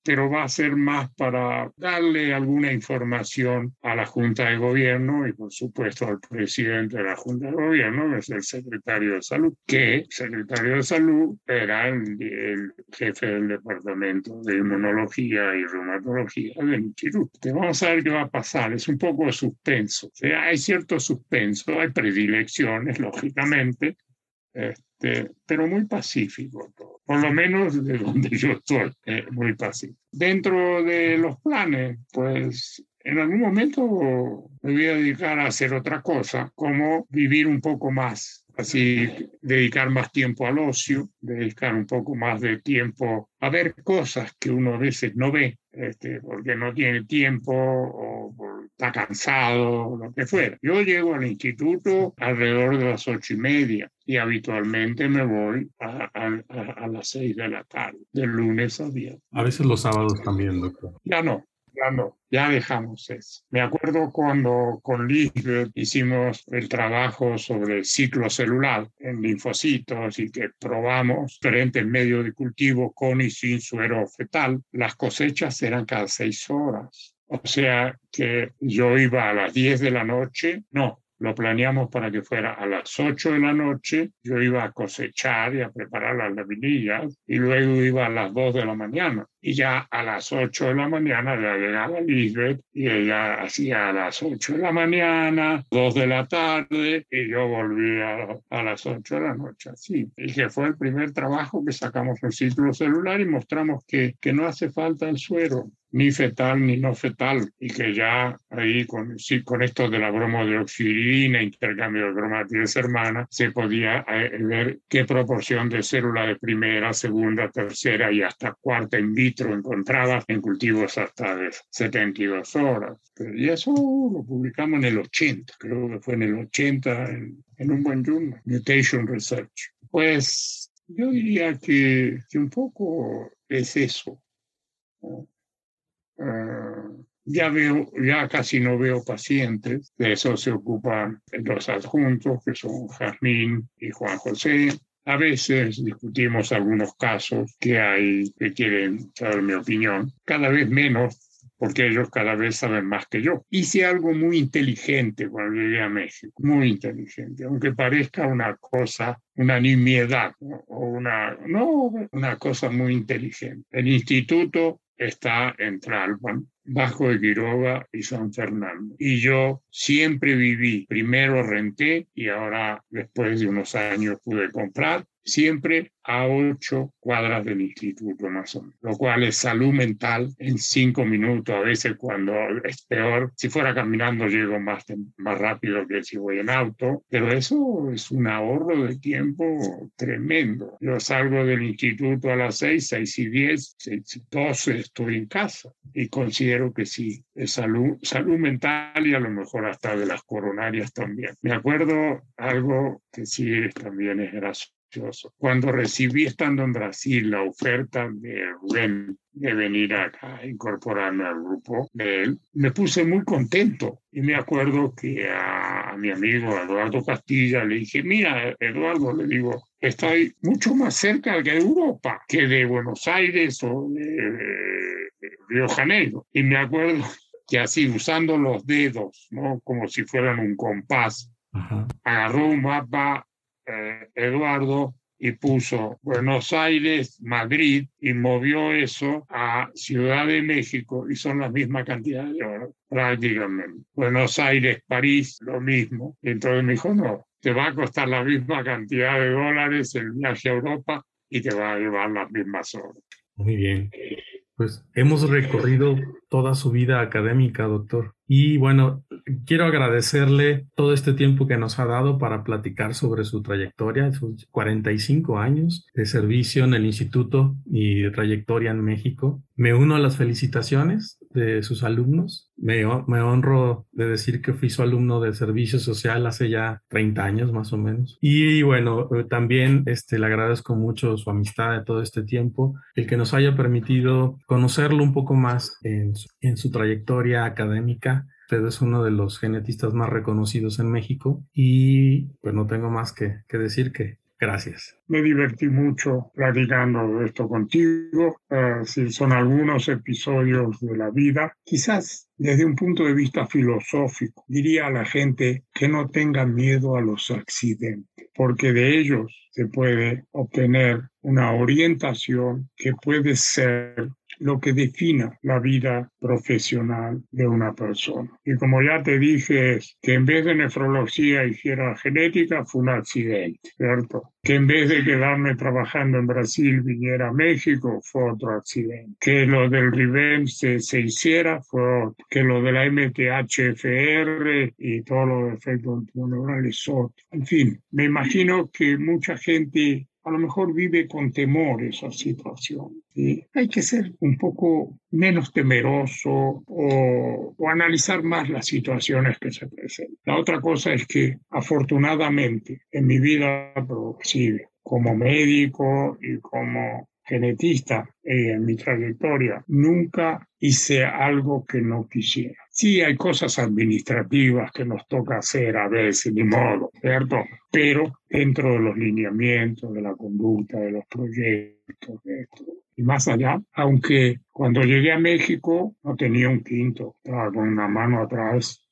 Speaker 2: pero va a ser más para darle alguna información a la Junta de Gobierno y por supuesto al presidente de la Junta de Gobierno, que es el secretario de Salud, que el secretario de Salud era el, jefe del Departamento de Inmunología y Reumatología del Instituto. vamos a ver qué va a pasar, es un poco suspenso. hay cierto suspenso, hay predilecciones, lógicamente, este, pero muy pacífico todo. Por lo menos de donde yo estoy, eh, muy pacífico. Dentro de los planes, pues en algún momento me voy a dedicar a hacer otra cosa, como vivir un poco más, así dedicar más tiempo al ocio, dedicar un poco más de tiempo a ver cosas que uno a veces no ve, este, porque no tiene tiempo o está cansado, lo que fuera. Yo llego al instituto alrededor de las ocho y media y habitualmente me voy a, a las seis de la tarde, de lunes a viernes.
Speaker 3: A veces los sábados también, doctor.
Speaker 2: Ya no, ya no, ya dejamos eso. Me acuerdo cuando con Lisbeth hicimos el trabajo sobre el ciclo celular en linfocitos y que probamos diferentes medios de cultivo con y sin suero fetal. Las cosechas eran cada seis horas. O sea que yo iba a las 10 de la noche, no, lo planeamos para que fuera a las 8 de la noche, yo iba a cosechar y a preparar las laminillas y luego iba a las 2 de la mañana. Y ya a las 8 de la mañana ya llegaba Lisbeth y ella hacía a las 8 de la mañana, 2 de la tarde y yo volvía a, las 8 de la noche. Así. Y que fue el primer trabajo que sacamos el ciclo celular y mostramos que, que no hace falta el suero ni fetal ni no fetal, y que ya ahí con, sí, con esto de la bromodioxidina, intercambio de bromátides hermanas, se podía eh, ver qué proporción de células de primera, segunda, tercera y hasta cuarta in vitro encontraba en cultivos hasta de 72 horas. Y eso lo publicamos en el 80, creo que fue en el 80 en, un buen journal, Mutation Research. Pues yo diría que, que un poco es eso. Ah, ya veo, ya casi no veo pacientes, de eso se ocupan los adjuntos, que son Jazmín y Juan José. A veces discutimos algunos casos que hay que quieren saber mi opinión, cada vez menos porque ellos cada vez saben más que yo. Hice algo muy inteligente cuando llegué a México, muy inteligente, aunque parezca una cosa, una nimiedad, o una, no, una cosa muy inteligente. El instituto está en Tralpan, bajo de Quiroga y San Fernando. Y yo siempre viví, primero renté y ahora después de unos años pude comprar siempre a ocho cuadras del instituto más o menos, lo cual es salud mental en cinco minutos, a veces cuando es peor, si fuera caminando llego más, más rápido que si voy en auto, pero eso es un ahorro de tiempo tremendo. Yo salgo del instituto a las seis, seis y diez, seis y doce estoy en casa y considero que sí, es salud, salud mental y a lo mejor hasta de las coronarias también. Me acuerdo algo que sí también es gracioso cuando recibí estando en Brasil la oferta de Rubén de venir acá a incorporarme al grupo de él, me puse muy contento y me acuerdo que a, mi amigo Eduardo Castilla le dije, mira Eduardo, le digo, estoy mucho más cerca de Europa que de Buenos Aires o de, Río Janeiro. Y me acuerdo que así usando los dedos, ¿no? como si fueran un compás, agarró un mapa eh, Eduardo y puso Buenos Aires, Madrid y movió eso a Ciudad de México y son la misma cantidad de oro prácticamente. Buenos Aires, París, lo mismo. Y entonces me dijo, no, te va a costar la misma cantidad de dólares el viaje a Europa y te va a llevar las mismas horas.
Speaker 3: Muy bien. Pues hemos recorrido toda su vida académica, doctor. Y bueno, quiero agradecerle todo este tiempo que nos ha dado para platicar sobre su trayectoria, sus 45 años de servicio en el instituto y trayectoria en México. Me uno a las felicitaciones de sus alumnos. Me, me honro de decir que fui su alumno de servicio social hace ya 30 años más o menos. Y bueno, también este, le agradezco mucho su amistad de todo este tiempo, el que nos haya permitido conocerlo un poco más en su trayectoria académica. Usted es uno de los genetistas más reconocidos en México y pues no tengo más que, que decir que gracias.
Speaker 2: Me divertí mucho platicando esto contigo. Eh, si son algunos episodios de la vida, quizás desde un punto de vista filosófico, diría a la gente que no tenga miedo a los accidentes, porque de ellos se puede obtener una orientación que puede ser lo que defina la vida profesional de una persona. Y como ya te dije, que en vez de nefrología hiciera genética fue un accidente, ¿cierto? Que en vez de quedarme trabajando en Brasil viniera a México fue otro accidente. Que lo del RIVEM se, se hiciera fue otro. Que lo de la MTHFR y todos los efectos neurales otro. En fin, me imagino que mucha gente a lo mejor vive con temor esa situación. y Hay que ser un poco menos temeroso o, analizar más las situaciones que se presentan. La otra cosa es que afortunadamente en mi vida progresiva, como médico y como genetista eh, en mi trayectoria, nunca hice algo que no quisiera. Sí, hay cosas administrativas que nos toca hacer a veces, ni modo, ¿cierto? Pero dentro de los lineamientos, de la conducta, de los proyectos, de esto. Y más allá, aunque cuando llegué a México no tenía un quinto, estaba con una mano atrás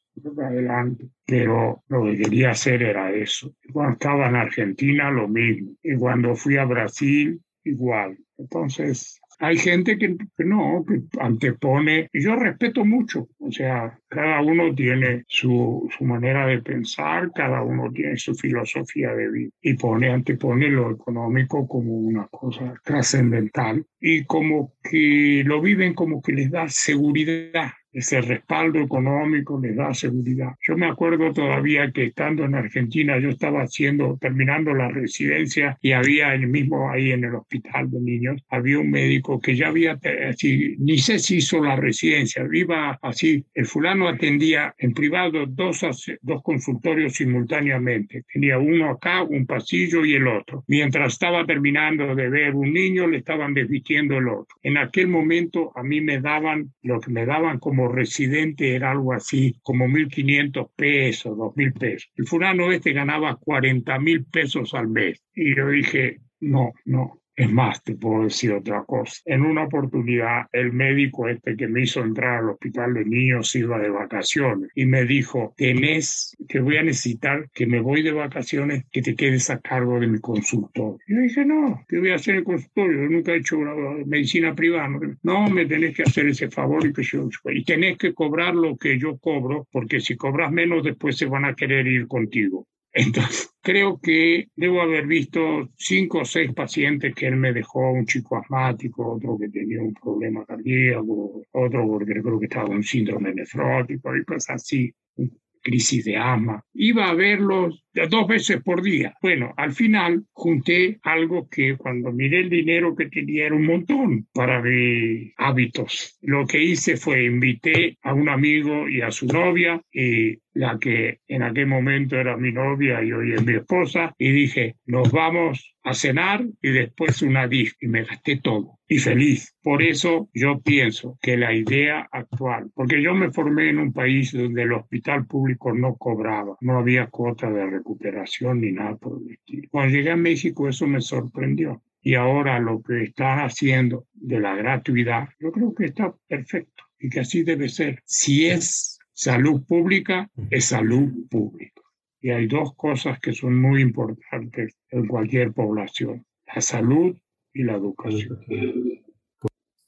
Speaker 2: adelante, pero lo que quería hacer era eso. Cuando estaba en Argentina, lo mismo. Y cuando fui a Brasil, igual. Entonces, hay gente que, no, que antepone, y yo respeto mucho, o sea, cada uno tiene su, su, manera de pensar, cada uno tiene su filosofía de vida, y pone, antepone lo económico como una cosa trascendental, y como que lo viven como que les da seguridad ese respaldo económico les da seguridad. Yo me acuerdo todavía que estando en Argentina yo estaba haciendo, terminando la residencia y había el mismo ahí en el hospital de niños, había un médico que ya había, así, ni sé si hizo la residencia, iba así, el fulano atendía en privado dos, dos consultorios simultáneamente, tenía uno acá, un pasillo y el otro. Mientras estaba terminando de ver un niño, le estaban desvistiendo el otro. En aquel momento a mí me daban, lo que me daban como residente era algo así como 1.500 pesos, 2.000 pesos. El fulano este ganaba 40.000 pesos al mes. Y yo dije, no, no, es más, te puedo decir otra cosa. En una oportunidad, el médico este que me hizo entrar al hospital de niños iba de vacaciones y me dijo, tenés, que voy a necesitar que me voy de vacaciones, que te quedes a cargo de mi consultorio. Yo dije, no, ¿qué voy a hacer el consultorio? Yo nunca he hecho medicina privada. No, me tenés que hacer ese favor y que yo... Y tenés que cobrar lo que yo cobro, porque si cobras menos, después se van a querer ir contigo. Entonces, creo que debo haber visto cinco o seis pacientes que él me dejó, un chico asmático, otro que tenía un problema cardíaco, otro porque creo que estaba con síndrome nefrótico y cosas así crisis de asma. Iba a verlos dos veces por día. Bueno, al final junté algo que cuando miré el dinero que tenía era un montón para mis hábitos. Lo que hice fue invité a un amigo y a su novia y la que en aquel momento era mi novia y hoy es mi esposa, y dije, nos vamos a cenar y después una disc, y me gasté todo, y feliz. Por eso yo pienso que la idea actual, porque yo me formé en un país donde el hospital público no cobraba, no había cuota de recuperación ni nada por el estilo. Cuando llegué a México eso me sorprendió. Y ahora lo que están haciendo de la gratuidad, yo creo que está perfecto y que así debe ser. Si es Salud pública es salud pública. Y hay dos cosas que son muy importantes en cualquier población, la salud y la educación.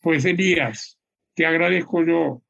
Speaker 2: Pues Elías, te agradezco yo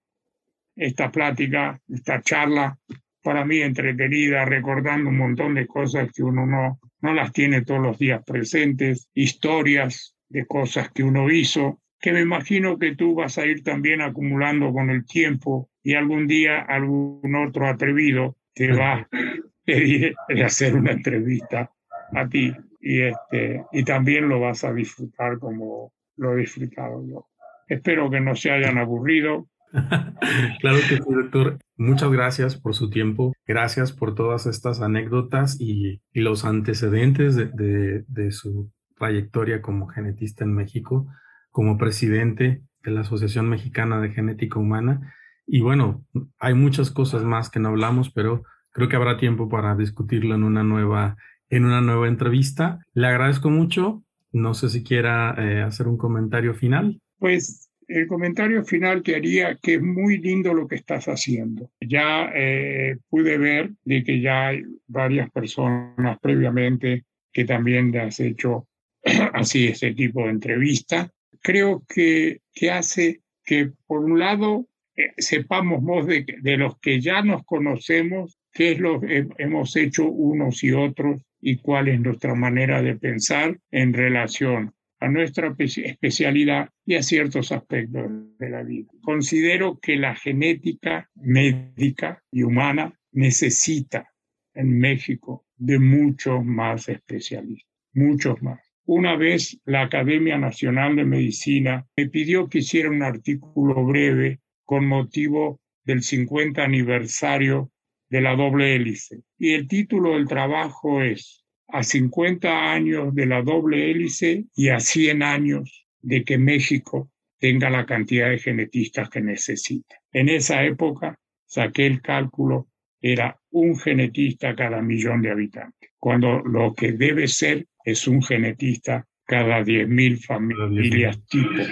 Speaker 2: esta plática, esta charla, para mí entretenida, recordando un montón de cosas que uno no, no las tiene todos los días presentes, historias de cosas que uno hizo, que me imagino que tú vas a ir también acumulando con el tiempo y algún día algún otro atrevido te va a pedir hacer una entrevista a ti y, este, y también lo vas a disfrutar como lo he disfrutado yo. Espero que no se hayan aburrido.
Speaker 3: claro que sí, doctor. Muchas gracias por su tiempo. Gracias por todas estas anécdotas y, los antecedentes de, de, de su trayectoria como genetista en México, como presidente de la Asociación Mexicana de Genética Humana y bueno, hay muchas cosas más que no hablamos, pero creo que habrá tiempo para discutirlo en una nueva, en una nueva entrevista. Le agradezco mucho. No sé si quiera eh, hacer un comentario final.
Speaker 2: Pues el comentario final que haría que es muy lindo lo que estás haciendo. Ya eh, pude ver de que ya hay varias personas previamente que también has hecho así ese tipo de entrevista creo que, que hace que, por un lado, eh, sepamos más de, de, los que ya nos conocemos, qué es lo que hemos hecho unos y otros y cuál es nuestra manera de pensar en relación a nuestra especialidad y a ciertos aspectos de la vida. Considero que la genética médica y humana necesita en México de muchos más especialistas, muchos más. Una vez la Academia Nacional de Medicina me pidió que hiciera un artículo breve con motivo del 50 aniversario de la doble hélice. Y el título del trabajo es A 50 años de la doble hélice y a 100 años de que México tenga la cantidad de genetistas que necesita. En esa época saqué el cálculo, era un genetista cada millón de habitantes, cuando lo que debe ser es un genetista cada 10.000 familias tipo,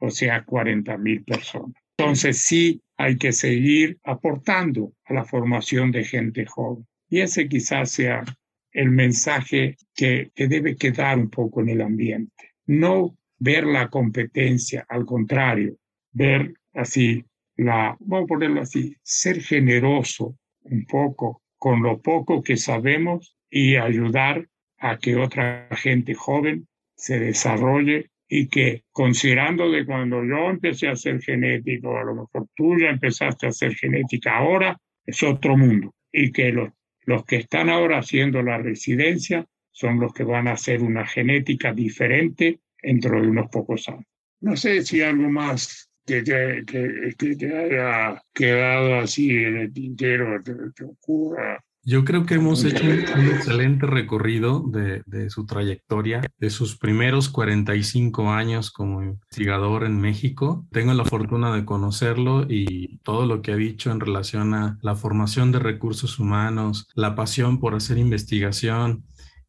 Speaker 2: o sea, 40.000 personas. Entonces sí hay que seguir aportando a la formación de gente joven. Y ese quizás sea el mensaje que, que debe quedar un poco en el ambiente. No ver la competencia, al contrario, ver así la, vamos a ponerlo así, ser generoso un poco con lo poco que sabemos y ayudar a que otra gente joven se desarrolle y que considerando de cuando yo empecé a hacer genético, a lo mejor tú ya empezaste a hacer genética ahora, es otro mundo y que los, los que están ahora haciendo la residencia son los que van a hacer una genética diferente dentro de unos pocos años. No sé si algo más que te, que, haya quedado así en el tintero te ocurra
Speaker 3: yo creo que hemos hecho un, excelente recorrido de, de, su trayectoria, de sus primeros 45 años como investigador en México. Tengo la fortuna de conocerlo y todo lo que ha dicho en relación a la formación de recursos humanos, la pasión por hacer investigación,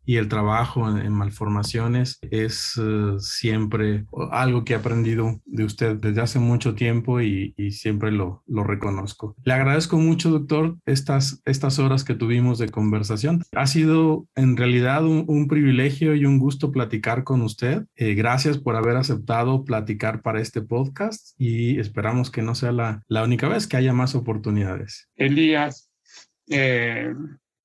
Speaker 3: y el trabajo en, malformaciones es eh, siempre algo que he aprendido de usted desde hace mucho tiempo y, siempre lo, lo, reconozco. Le agradezco mucho, doctor, estas, estas horas que tuvimos de conversación. Ha sido en realidad un, privilegio y un gusto platicar con usted. Eh, gracias por haber aceptado platicar para este podcast y esperamos que no sea la, la única vez que haya más oportunidades.
Speaker 2: Elías, eh,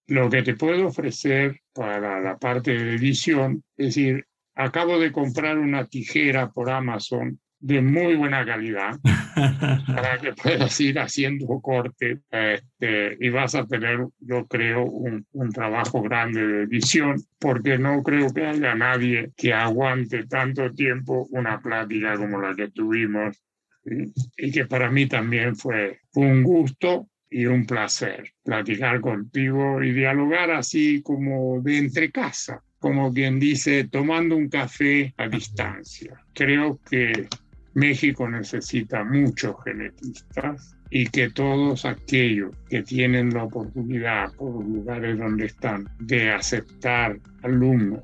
Speaker 2: lo que te puedo ofrecer para la parte de edición, es decir, acabo de comprar una tijera por Amazon de muy buena calidad para que puedas ir haciendo corte este, y vas a tener, yo creo, un, un, trabajo grande de edición porque no creo que haya nadie que aguante tanto tiempo una plática como la que tuvimos y que para mí también fue un gusto y un placer platicar contigo y dialogar así como de entre casa, como quien dice, tomando un café a distancia. Creo que México necesita muchos genetistas y que todos aquellos que tienen la oportunidad por los lugares donde están de aceptar alumnos,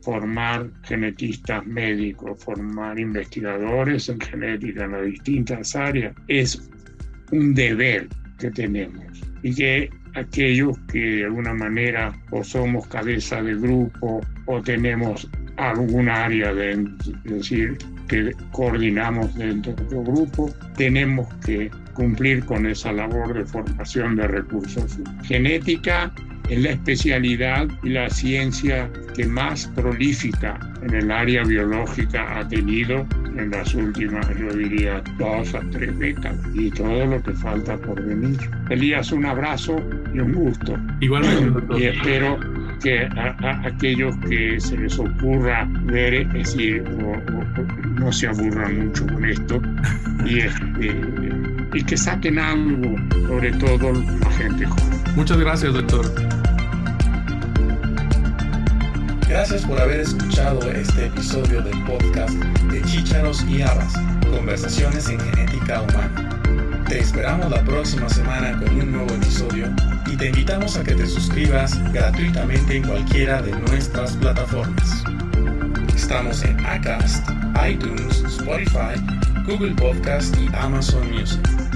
Speaker 2: formar genetistas médicos, formar investigadores en genética en las distintas áreas, es un deber que tenemos y que aquellos que de alguna manera o somos cabeza de grupo o tenemos algún área de, decir que coordinamos dentro del grupo, tenemos que cumplir con esa labor de formación de recursos. Genética es la especialidad y la ciencia que más prolífica en el área biológica ha tenido en las últimas, yo diría, dos a tres décadas y todo lo que falta por venir. Elías, un abrazo y un gusto.
Speaker 3: Igualmente.
Speaker 2: Y espero que a, aquellos que se les ocurra ver, es decir, no se aburran mucho con esto y, este, y que saquen algo, sobre todo la gente joven.
Speaker 3: Muchas gracias, doctor.
Speaker 1: Gracias por haber escuchado este episodio del podcast de Chícharos y Habas, Conversaciones en Genética Humana. Te esperamos la próxima semana con un nuevo episodio y te invitamos a que te suscribas gratuitamente en cualquiera de nuestras plataformas. Estamos en Acast, iTunes, Spotify, Google Podcast y Amazon Music.